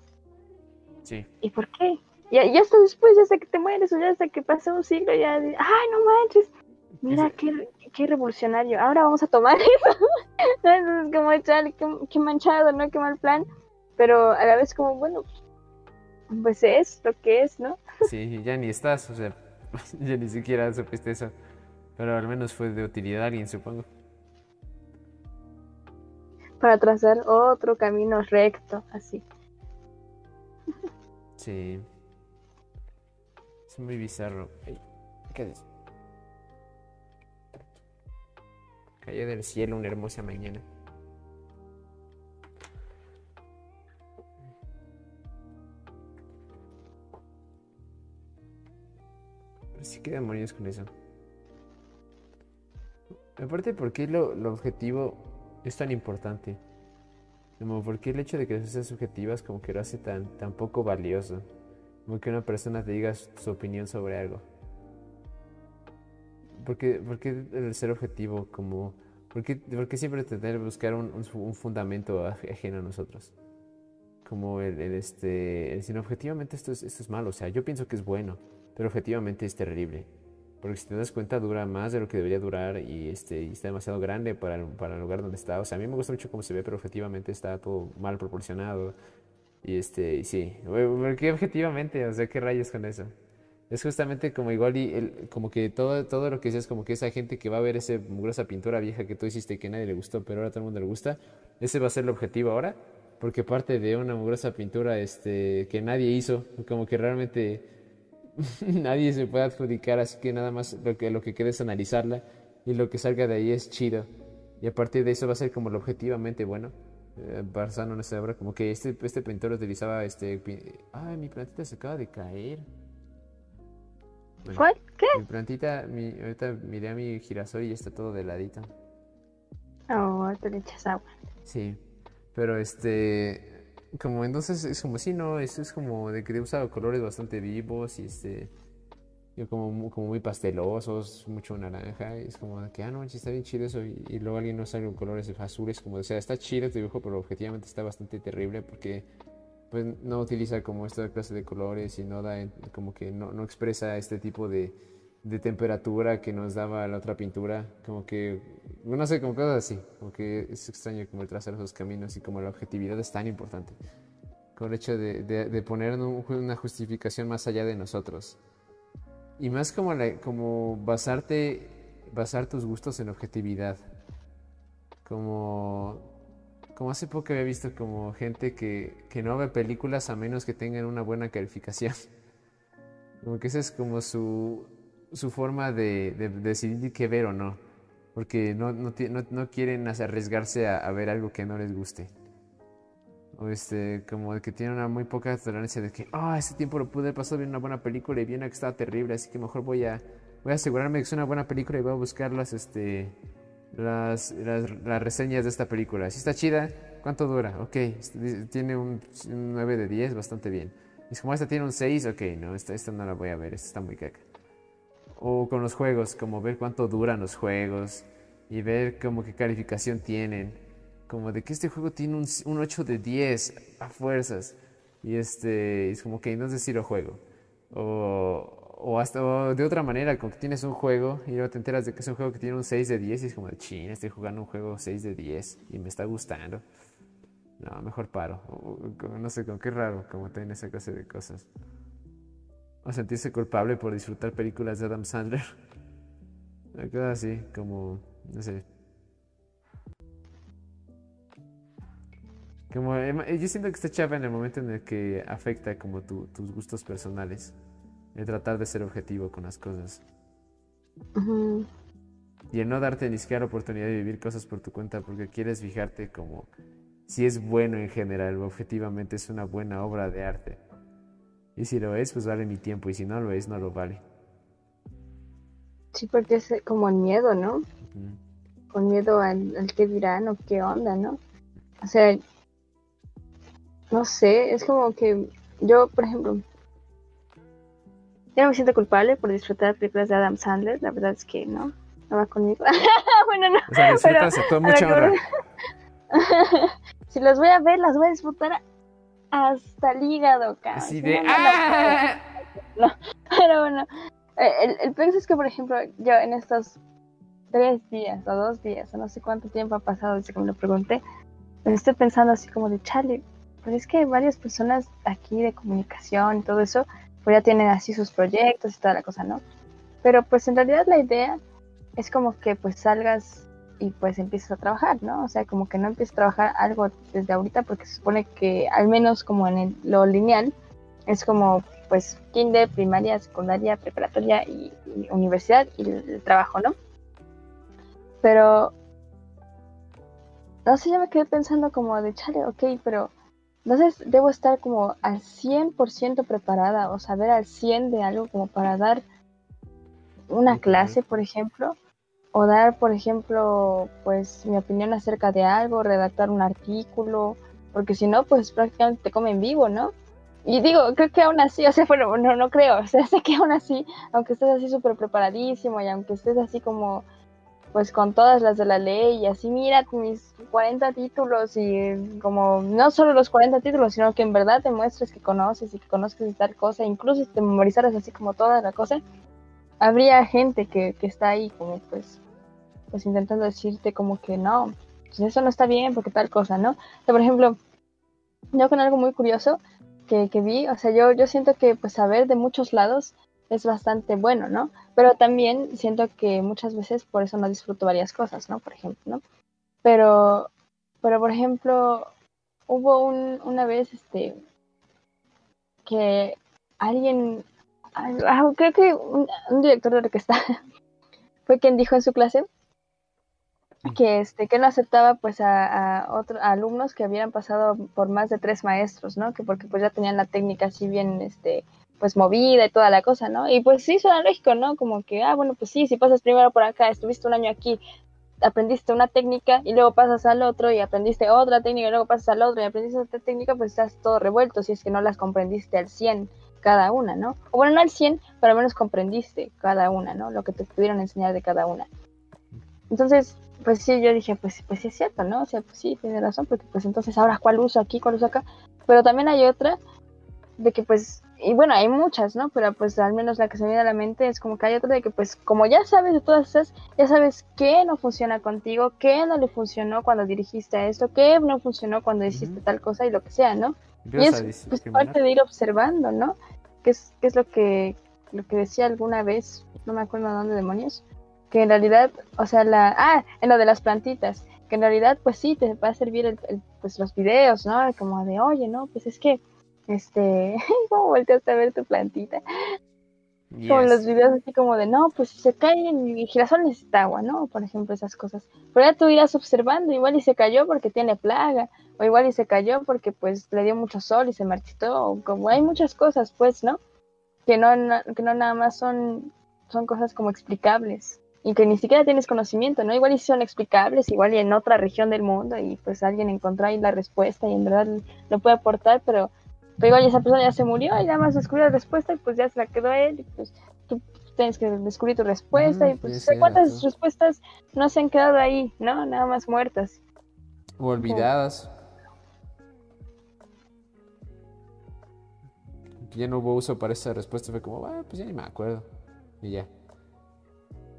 Sí. ¿Y por qué? Ya, ya hasta después, ya hasta que te mueres o ya hasta que pasa un siglo, ya, ay, no manches, mira qué, qué revolucionario, ahora vamos a tomar eso. Entonces, como, echar, qué, qué, manchado, ¿no? Qué mal plan. Pero a la vez como, bueno, pues es lo que es, ¿no? Sí, ya ni estás, o sea, ya ni siquiera supiste eso. Pero al menos fue de utilidad a alguien, supongo para trazar otro camino recto, así. Sí. Es muy bizarro. ¿Qué es? Cayó del cielo una hermosa mañana. Que demonios con eso. Aparte, ¿por qué lo, lo objetivo es tan importante? Como porque el hecho de que sean subjetivas como que lo hace tan, tan poco valioso. Como que una persona te diga su opinión sobre algo. Porque, porque el ser objetivo como... Porque, porque siempre tener que buscar un, un, fundamento ajeno a nosotros. Como el, el este... El, objetivamente esto es, esto es malo. O sea, yo pienso que es bueno. Pero objetivamente es terrible. Porque si te das cuenta dura más de lo que debería durar y, este, y está demasiado grande para el, para el lugar donde está. O sea, a mí me gusta mucho cómo se ve, pero objetivamente está todo mal proporcionado. Y este, y sí, porque objetivamente, o sea, ¿qué rayos con eso? Es justamente como igual y el, como que todo, todo lo que es como que esa gente que va a ver esa mugrosa pintura vieja que tú hiciste y que nadie le gustó, pero ahora todo el mundo le gusta, ese va a ser el objetivo ahora, porque parte de una mugrosa pintura este, que nadie hizo, como que realmente nadie se puede adjudicar, así que nada más lo que, lo que quede es analizarla y lo que salga de ahí es chido. Y a partir de eso va a ser como lo objetivamente bueno. Eh, Barzano en esta obra, como que este, este pintor utilizaba este... Ay, mi plantita se acaba de caer. ¿Cuál? ¿Qué? Mi plantita, mi, ahorita miré a mi girasol y está todo de ladito. Oh, te le echas agua. Sí, pero este como entonces es como si no, es, es como de que he usado colores bastante vivos y este como, como muy pastelosos, mucho naranja, es como que, ah, no, está bien chido eso, y, luego alguien nos sale con colores azules, como, o sea, está chido este dibujo, pero objetivamente está bastante terrible porque pues no utiliza como esta clase de colores y no da, como que no, no expresa este tipo de, de temperatura que nos daba la otra pintura, como que, no sé, como cosas así, como que es extraño como el trazar esos caminos y como la objetividad es tan importante, con el hecho de, de, poner una justificación más allá de nosotros. Y más como, la, como basarte, basar tus gustos en objetividad, como, como hace poco había visto como gente que, que no ve películas a menos que tengan una buena calificación. Como que ese es como su, su forma de, decidir qué ver o no, porque no, no, no, quieren arriesgarse a, ver algo que no les guste. O este, como que tienen una muy poca tolerancia de que, ah, ese tiempo lo pude pasar viendo una buena película y viene que estaba terrible, así que mejor voy a, voy a asegurarme que es una buena película y voy a buscar las, este, las, las, reseñas de esta película. Si está chida, ¿cuánto dura? Ok, este, tiene un, 9 de 10, bastante bien. Y como esta tiene un 6, ok, no, esta, esta no la voy a ver, esta está muy caca. O con los juegos, como ver cuánto duran los juegos y ver como qué calificación tienen. Como de que este juego tiene un, un 8 de 10 a fuerzas. Y este, es como que sé si lo juego. O, o hasta de otra manera, como que tienes un juego y luego te enteras de que es un juego que tiene un 6 de 10 y es como de ching, estoy jugando un juego 6 de 10 y me está gustando. No, mejor paro. no sé, como que raro como tiene esa clase de cosas o sentirse culpable por disfrutar películas de Adam Sandler. Algo así, como, no sé. Como, yo siento que está chava en el momento en el que afecta como tus gustos personales. El tratar de ser objetivo con las cosas. Y el no darte ni siquiera la oportunidad de vivir cosas por tu cuenta porque quieres fijarte como si es bueno en general o objetivamente es una buena obra de arte. Y si lo es, pues vale mi tiempo. Y si no lo es, no lo vale. Sí, porque es como miedo, ¿no? Con miedo al, al qué dirán o qué onda, ¿no? O sea, no sé, es como que yo, por ejemplo, yo no me siento culpable por disfrutar películas de Adam Sandler, la verdad es que no, no va conmigo. bueno, no, O sea, pero disfrutas con a lo mucha si las voy a ver, las voy a disfrutar hasta el hígado, cabrón. Así si de. no, no, no ¡Ah! Pero bueno, eh, el, el peor es que, por ejemplo, yo en estos tres días o dos días, o no sé cuánto tiempo ha pasado desde que me lo pregunté, me estoy pensando así como de, Charlie, pues es que varias personas aquí de comunicación y todo eso, pues ya tienen así sus proyectos y toda la cosa, ¿no? Pero pues en realidad la idea es como que pues salgas y pues empieces a trabajar, ¿no? O sea, como que no empieces a trabajar algo desde ahorita porque se supone que al menos como en el- lo lineal es como pues kinder, primaria, secundaria, preparatoria y, y universidad y el, el trabajo, ¿no? Pero no sé, yo me quedé pensando como de chale, ok, pero entonces debo estar como al 100% preparada o saber al 100 de algo como para dar una clase, por ejemplo, o dar, por ejemplo, pues mi opinión acerca de algo, redactar un artículo, porque si no, pues prácticamente te comen vivo, ¿no? Y digo, creo que aún así, o sea, bueno, no, no creo, o sea, sé que aún así, aunque estés así súper preparadísimo y aunque estés así como, pues con todas las de la ley y así, mira mis 40 títulos y como, no solo los 40 títulos, sino que en verdad te muestres que conoces y que conozcas tal cosa, incluso si te memorizaras así como toda la cosa, habría gente que, que está ahí como pues, pues intentando decirte como que no, pues eso no está bien porque tal cosa, ¿no? O sea, por ejemplo, yo con algo muy curioso que, que vi, o sea, yo, yo siento que pues saber de muchos lados es bastante bueno, ¿no? Pero también siento que muchas veces por eso no disfruto varias cosas, ¿no? Por ejemplo, ¿no? Pero, pero por ejemplo, hubo un, una vez, este, que alguien, creo que un, un director de orquesta fue quien dijo en su clase que este que no aceptaba pues a, a otros alumnos que habían pasado por más de tres maestros, ¿no? Que porque pues ya tenían la técnica así bien este pues movida y toda la cosa, ¿no? Y pues sí suena lógico, ¿no? Como que ah, bueno, pues sí, si pasas primero por acá, estuviste un año aquí, aprendiste una técnica y luego pasas al otro y aprendiste otra técnica y luego pasas al otro y aprendiste otra técnica, pues estás todo revuelto si es que no las comprendiste al 100 cada una, ¿no? O bueno, no al 100, pero al menos comprendiste cada una, ¿no? Lo que te pudieron enseñar de cada una. Entonces, pues sí, yo dije, pues, pues sí es cierto, ¿no? O sea, pues sí, tiene razón, porque pues entonces ahora cuál uso aquí, cuál uso acá. Pero también hay otra de que pues, y bueno, hay muchas, ¿no? Pero pues al menos la que se me viene a la mente es como que hay otra de que pues como ya sabes de todas esas, ya sabes qué no funciona contigo, qué no le funcionó cuando dirigiste a esto, qué no funcionó cuando hiciste tal cosa y lo que sea, ¿no? Y es pues, parte de ir observando, ¿no? Que es, que es lo que lo que decía alguna vez, no me acuerdo dónde demonios, que en realidad, o sea, la ah, en lo de las plantitas, que en realidad pues sí te va a servir el, el, pues los videos, ¿no? Como de, "Oye, no, pues es que este, ¿cómo volteaste a ver tu plantita? Como Yes. los videos así como de, no, pues si se cae el girasol necesita agua, ¿no? Por ejemplo, esas cosas. Pero ya tú irás observando, igual y se cayó porque tiene plaga, o igual y se cayó porque pues le dio mucho sol y se marchitó, o como hay muchas cosas, pues, ¿no? Que no, que no nada más son, son cosas como explicables y que ni siquiera tienes conocimiento, ¿no? Igual y son explicables, igual y en otra región del mundo y pues alguien encontró ahí la respuesta y en verdad lo puede aportar, pero pero igual esa persona ya se murió y nada más descubrió la respuesta y pues ya se la quedó él y pues tú tienes que descubrir tu respuesta Ujú, y pues sí, es cuántas cierto. respuestas no se han quedado ahí, ¿no? Nada más muertas. O olvidadas. Ya no hubo uso para esa respuesta. Fue como, ah, pues ya ni me acuerdo. Y ya.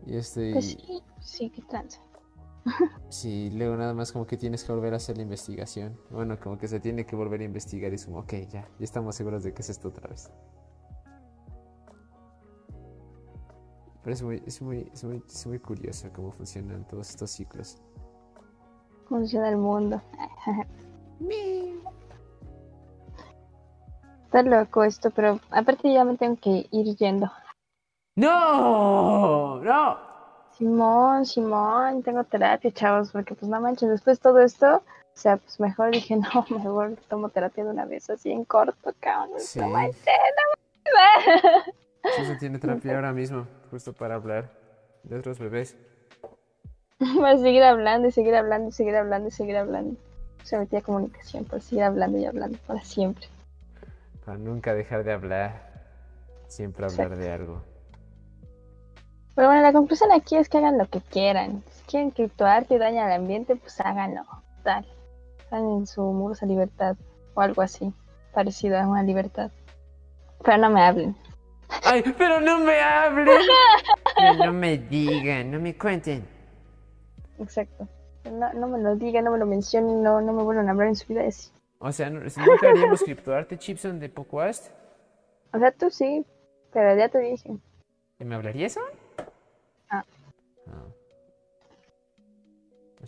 Y este. Pues sí, sí, qué tranza. Sí, luego nada más como que tienes que volver a hacer la investigación. Bueno, como que se tiene que volver a investigar y es como, ok, ya, ya estamos seguros de que es esto otra vez. Pero es muy, es muy, es muy, es muy curioso cómo funcionan todos estos ciclos. Funciona el mundo. Está loco esto, pero aparte ya me tengo que ir yendo. ¡No! ¡No! Simón, Simón, tengo terapia, chavos, porque pues no manches, después de todo esto, o sea, pues mejor dije, no, mejor tomo terapia de una vez, así en corto, cabrón. Sí. No manches, Sí, se tiene terapia ahora mismo, justo para hablar. de otros bebés. Va a seguir hablando y seguir hablando y seguir hablando y seguir hablando. Se metía comunicación para seguir hablando y hablando para siempre. Para nunca dejar de hablar. Siempre hablar Exacto. de algo. Pero bueno, la conclusión aquí es que hagan lo que quieran. Si quieren criptoarte y dañan al ambiente, pues háganlo. Tal. Hagan en su muros a libertad o algo así. Parecido a una libertad. Pero no me hablen. ¡Ay, pero no me hablen! Pero no me digan, no me cuenten. Exacto. No, no me lo digan, no me lo mencionen, no, no me vuelvan a hablar en su vida. así. O sea, ¿no- si nunca haríamos criptoarte, Chipson, de Pocoast. O sea, tú sí, pero ya te dije. ¿Y ¿Me hablaría eso?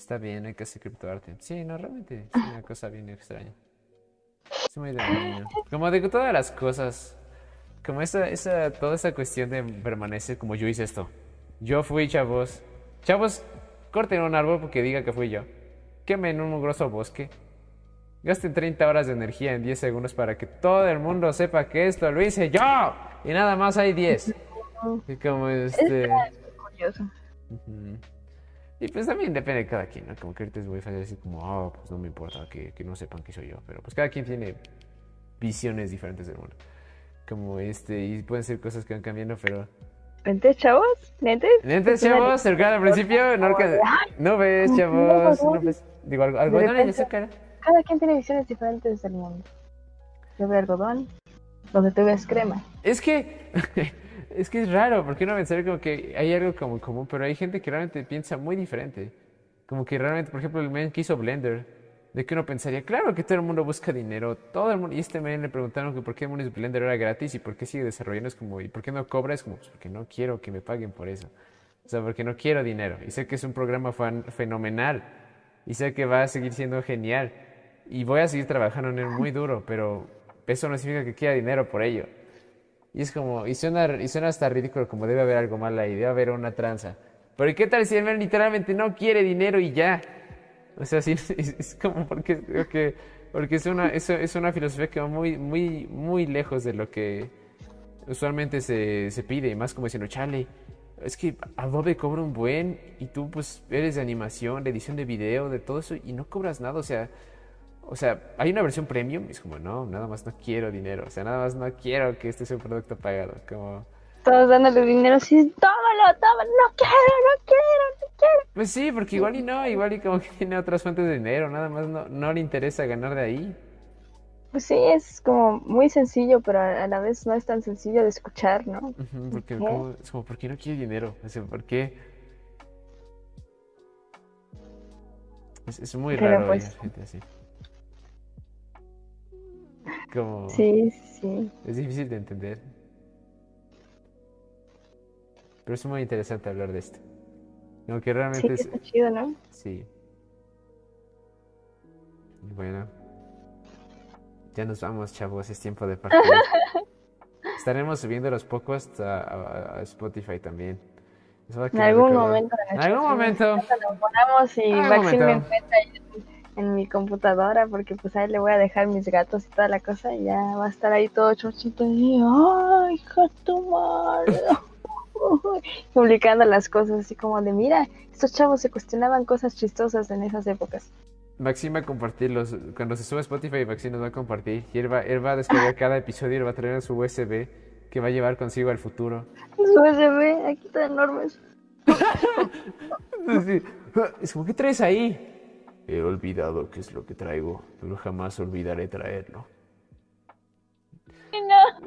Está bien, hay que hacer criptoarte. Sí, no, realmente es una cosa bien extraña. Es muy de niño. Como de todas las cosas. Como esa, esa, toda esa cuestión de permanecer como yo hice esto. Yo fui, chavos. Chavos, corten un árbol porque diga que fui yo. Quemen un mugroso bosque. Gasten 30 horas de energía en 10 segundos para que todo el mundo sepa que esto lo hice yo. Y nada más hay 10. Y como este... Curioso. Ujú. Y pues también depende de cada quien, ¿no? Como que ahorita es muy fácil decir como, oh, pues no me importa que, que no sepan que soy yo. Pero pues cada quien tiene visiones diferentes del mundo. Como este, y pueden ser cosas que van cambiando, pero... ¿Lentes, chavos? ¿Lentes? Lentes, chavos, el al principio, no, no ves, chavos, no ves. Digo, algo, algodón en repente- esa cara. Cada quien tiene visiones diferentes del mundo. Yo veo algodón, donde tú ves crema. Es que, es que es raro, porque uno pensaría como que hay algo como común, pero hay gente que realmente piensa muy diferente. Como que realmente, por ejemplo, el men que hizo Blender, de que uno pensaría, claro que todo el mundo busca dinero, todo el mundo, y este men le preguntaron que por qué Monis Blender era gratis y por qué sigue desarrollando, es como, y por qué no cobra, es como, pues porque no quiero que me paguen por eso. O sea, porque no quiero dinero. Y sé que es un programa fan- fenomenal. Y sé que va a seguir siendo genial. Y voy a seguir trabajando en él muy duro, pero eso no significa que quiera dinero por ello. Y es como, y suena, y suena hasta ridículo, como debe haber algo mal ahí, debe haber una tranza. Pero ¿qué tal si el man literalmente no quiere dinero y ya? O sea, sí, es, como porque, porque, porque es, una, es, es una filosofía que va muy, muy, muy lejos de lo que usualmente se, se pide, más como diciendo, chale, es que Adobe cobra un buen y tú pues eres de animación, de edición de video, de todo eso y no cobras nada, o sea, o sea, hay una versión premium y es como, no, nada más no quiero dinero, o sea, nada más no quiero que este sea un producto pagado, como... Todos dándole dinero así, tómalo, tómalo, no quiero, no quiero, no quiero. Pues sí, porque igual y no, igual y como que tiene otras fuentes de dinero, nada más no, no le interesa ganar de ahí. Pues sí, es como muy sencillo, pero a la vez no es tan sencillo de escuchar, ¿no? Porque ¿Qué? como- es como, ¿por qué no quiere dinero? O sea, ¿por qué? Es, es muy Pero raro pues- oír gente así. Como... Sí, sí. Es difícil de entender. Pero es muy interesante hablar de esto. Como que Sí, realmente es... está chido, ¿no? Sí. Y Bueno. Ya nos vamos, chavos. Es tiempo de partir. Estaremos subiendo los podcasts a, a- a Spotify también. Eso va a En algún momento. En algún momento. Lo ponemos y Algún Maxi me momento. encuentra en, en mi computadora porque pues ahí le voy a dejar mis gatos y toda la cosa y ya va a estar ahí todo chochito y ay, hija tu madre. Publicando las cosas así como de mira, estos chavos se cuestionaban cosas chistosas en esas épocas. Maxim va a compartirlos. Cuando se suba a Spotify, Maxim nos va a compartir. Y él va, él va a descargar cada episodio y él va a traer su USB que va a llevar consigo al futuro. Los USB aquí están enormes. Es como, ¿qué traes ahí? He olvidado qué es lo que traigo, pero jamás olvidaré traerlo. No,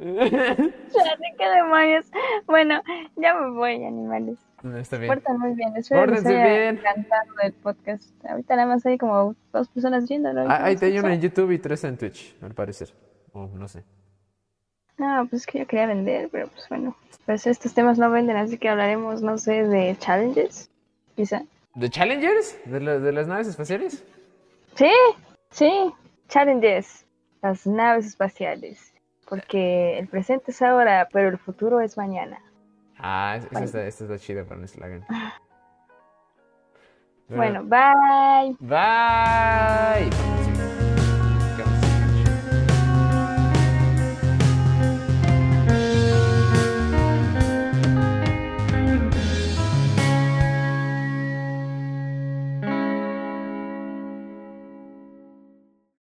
qué demonios. Bueno, ya me voy, animales. No, está bien. Portan muy bien, espero haya bien. encantado el podcast. Ahorita nada más hay como dos personas viéndolo. Ah, ahí te hay uno no, en YouTube y tres en Twitch, al parecer. O no sé. No, pues es que yo quería vender, pero pues bueno. Pues estos temas no venden, así que hablaremos, no sé, de challenges, quizá. ¿The Challengers? ¿De, la- de las naves espaciales? Sí, sí, challenges, las naves espaciales. Porque el presente es ahora, pero el futuro es mañana. Ah, es- esta está, esta está chida para un slogan. Bueno, bye. Bye.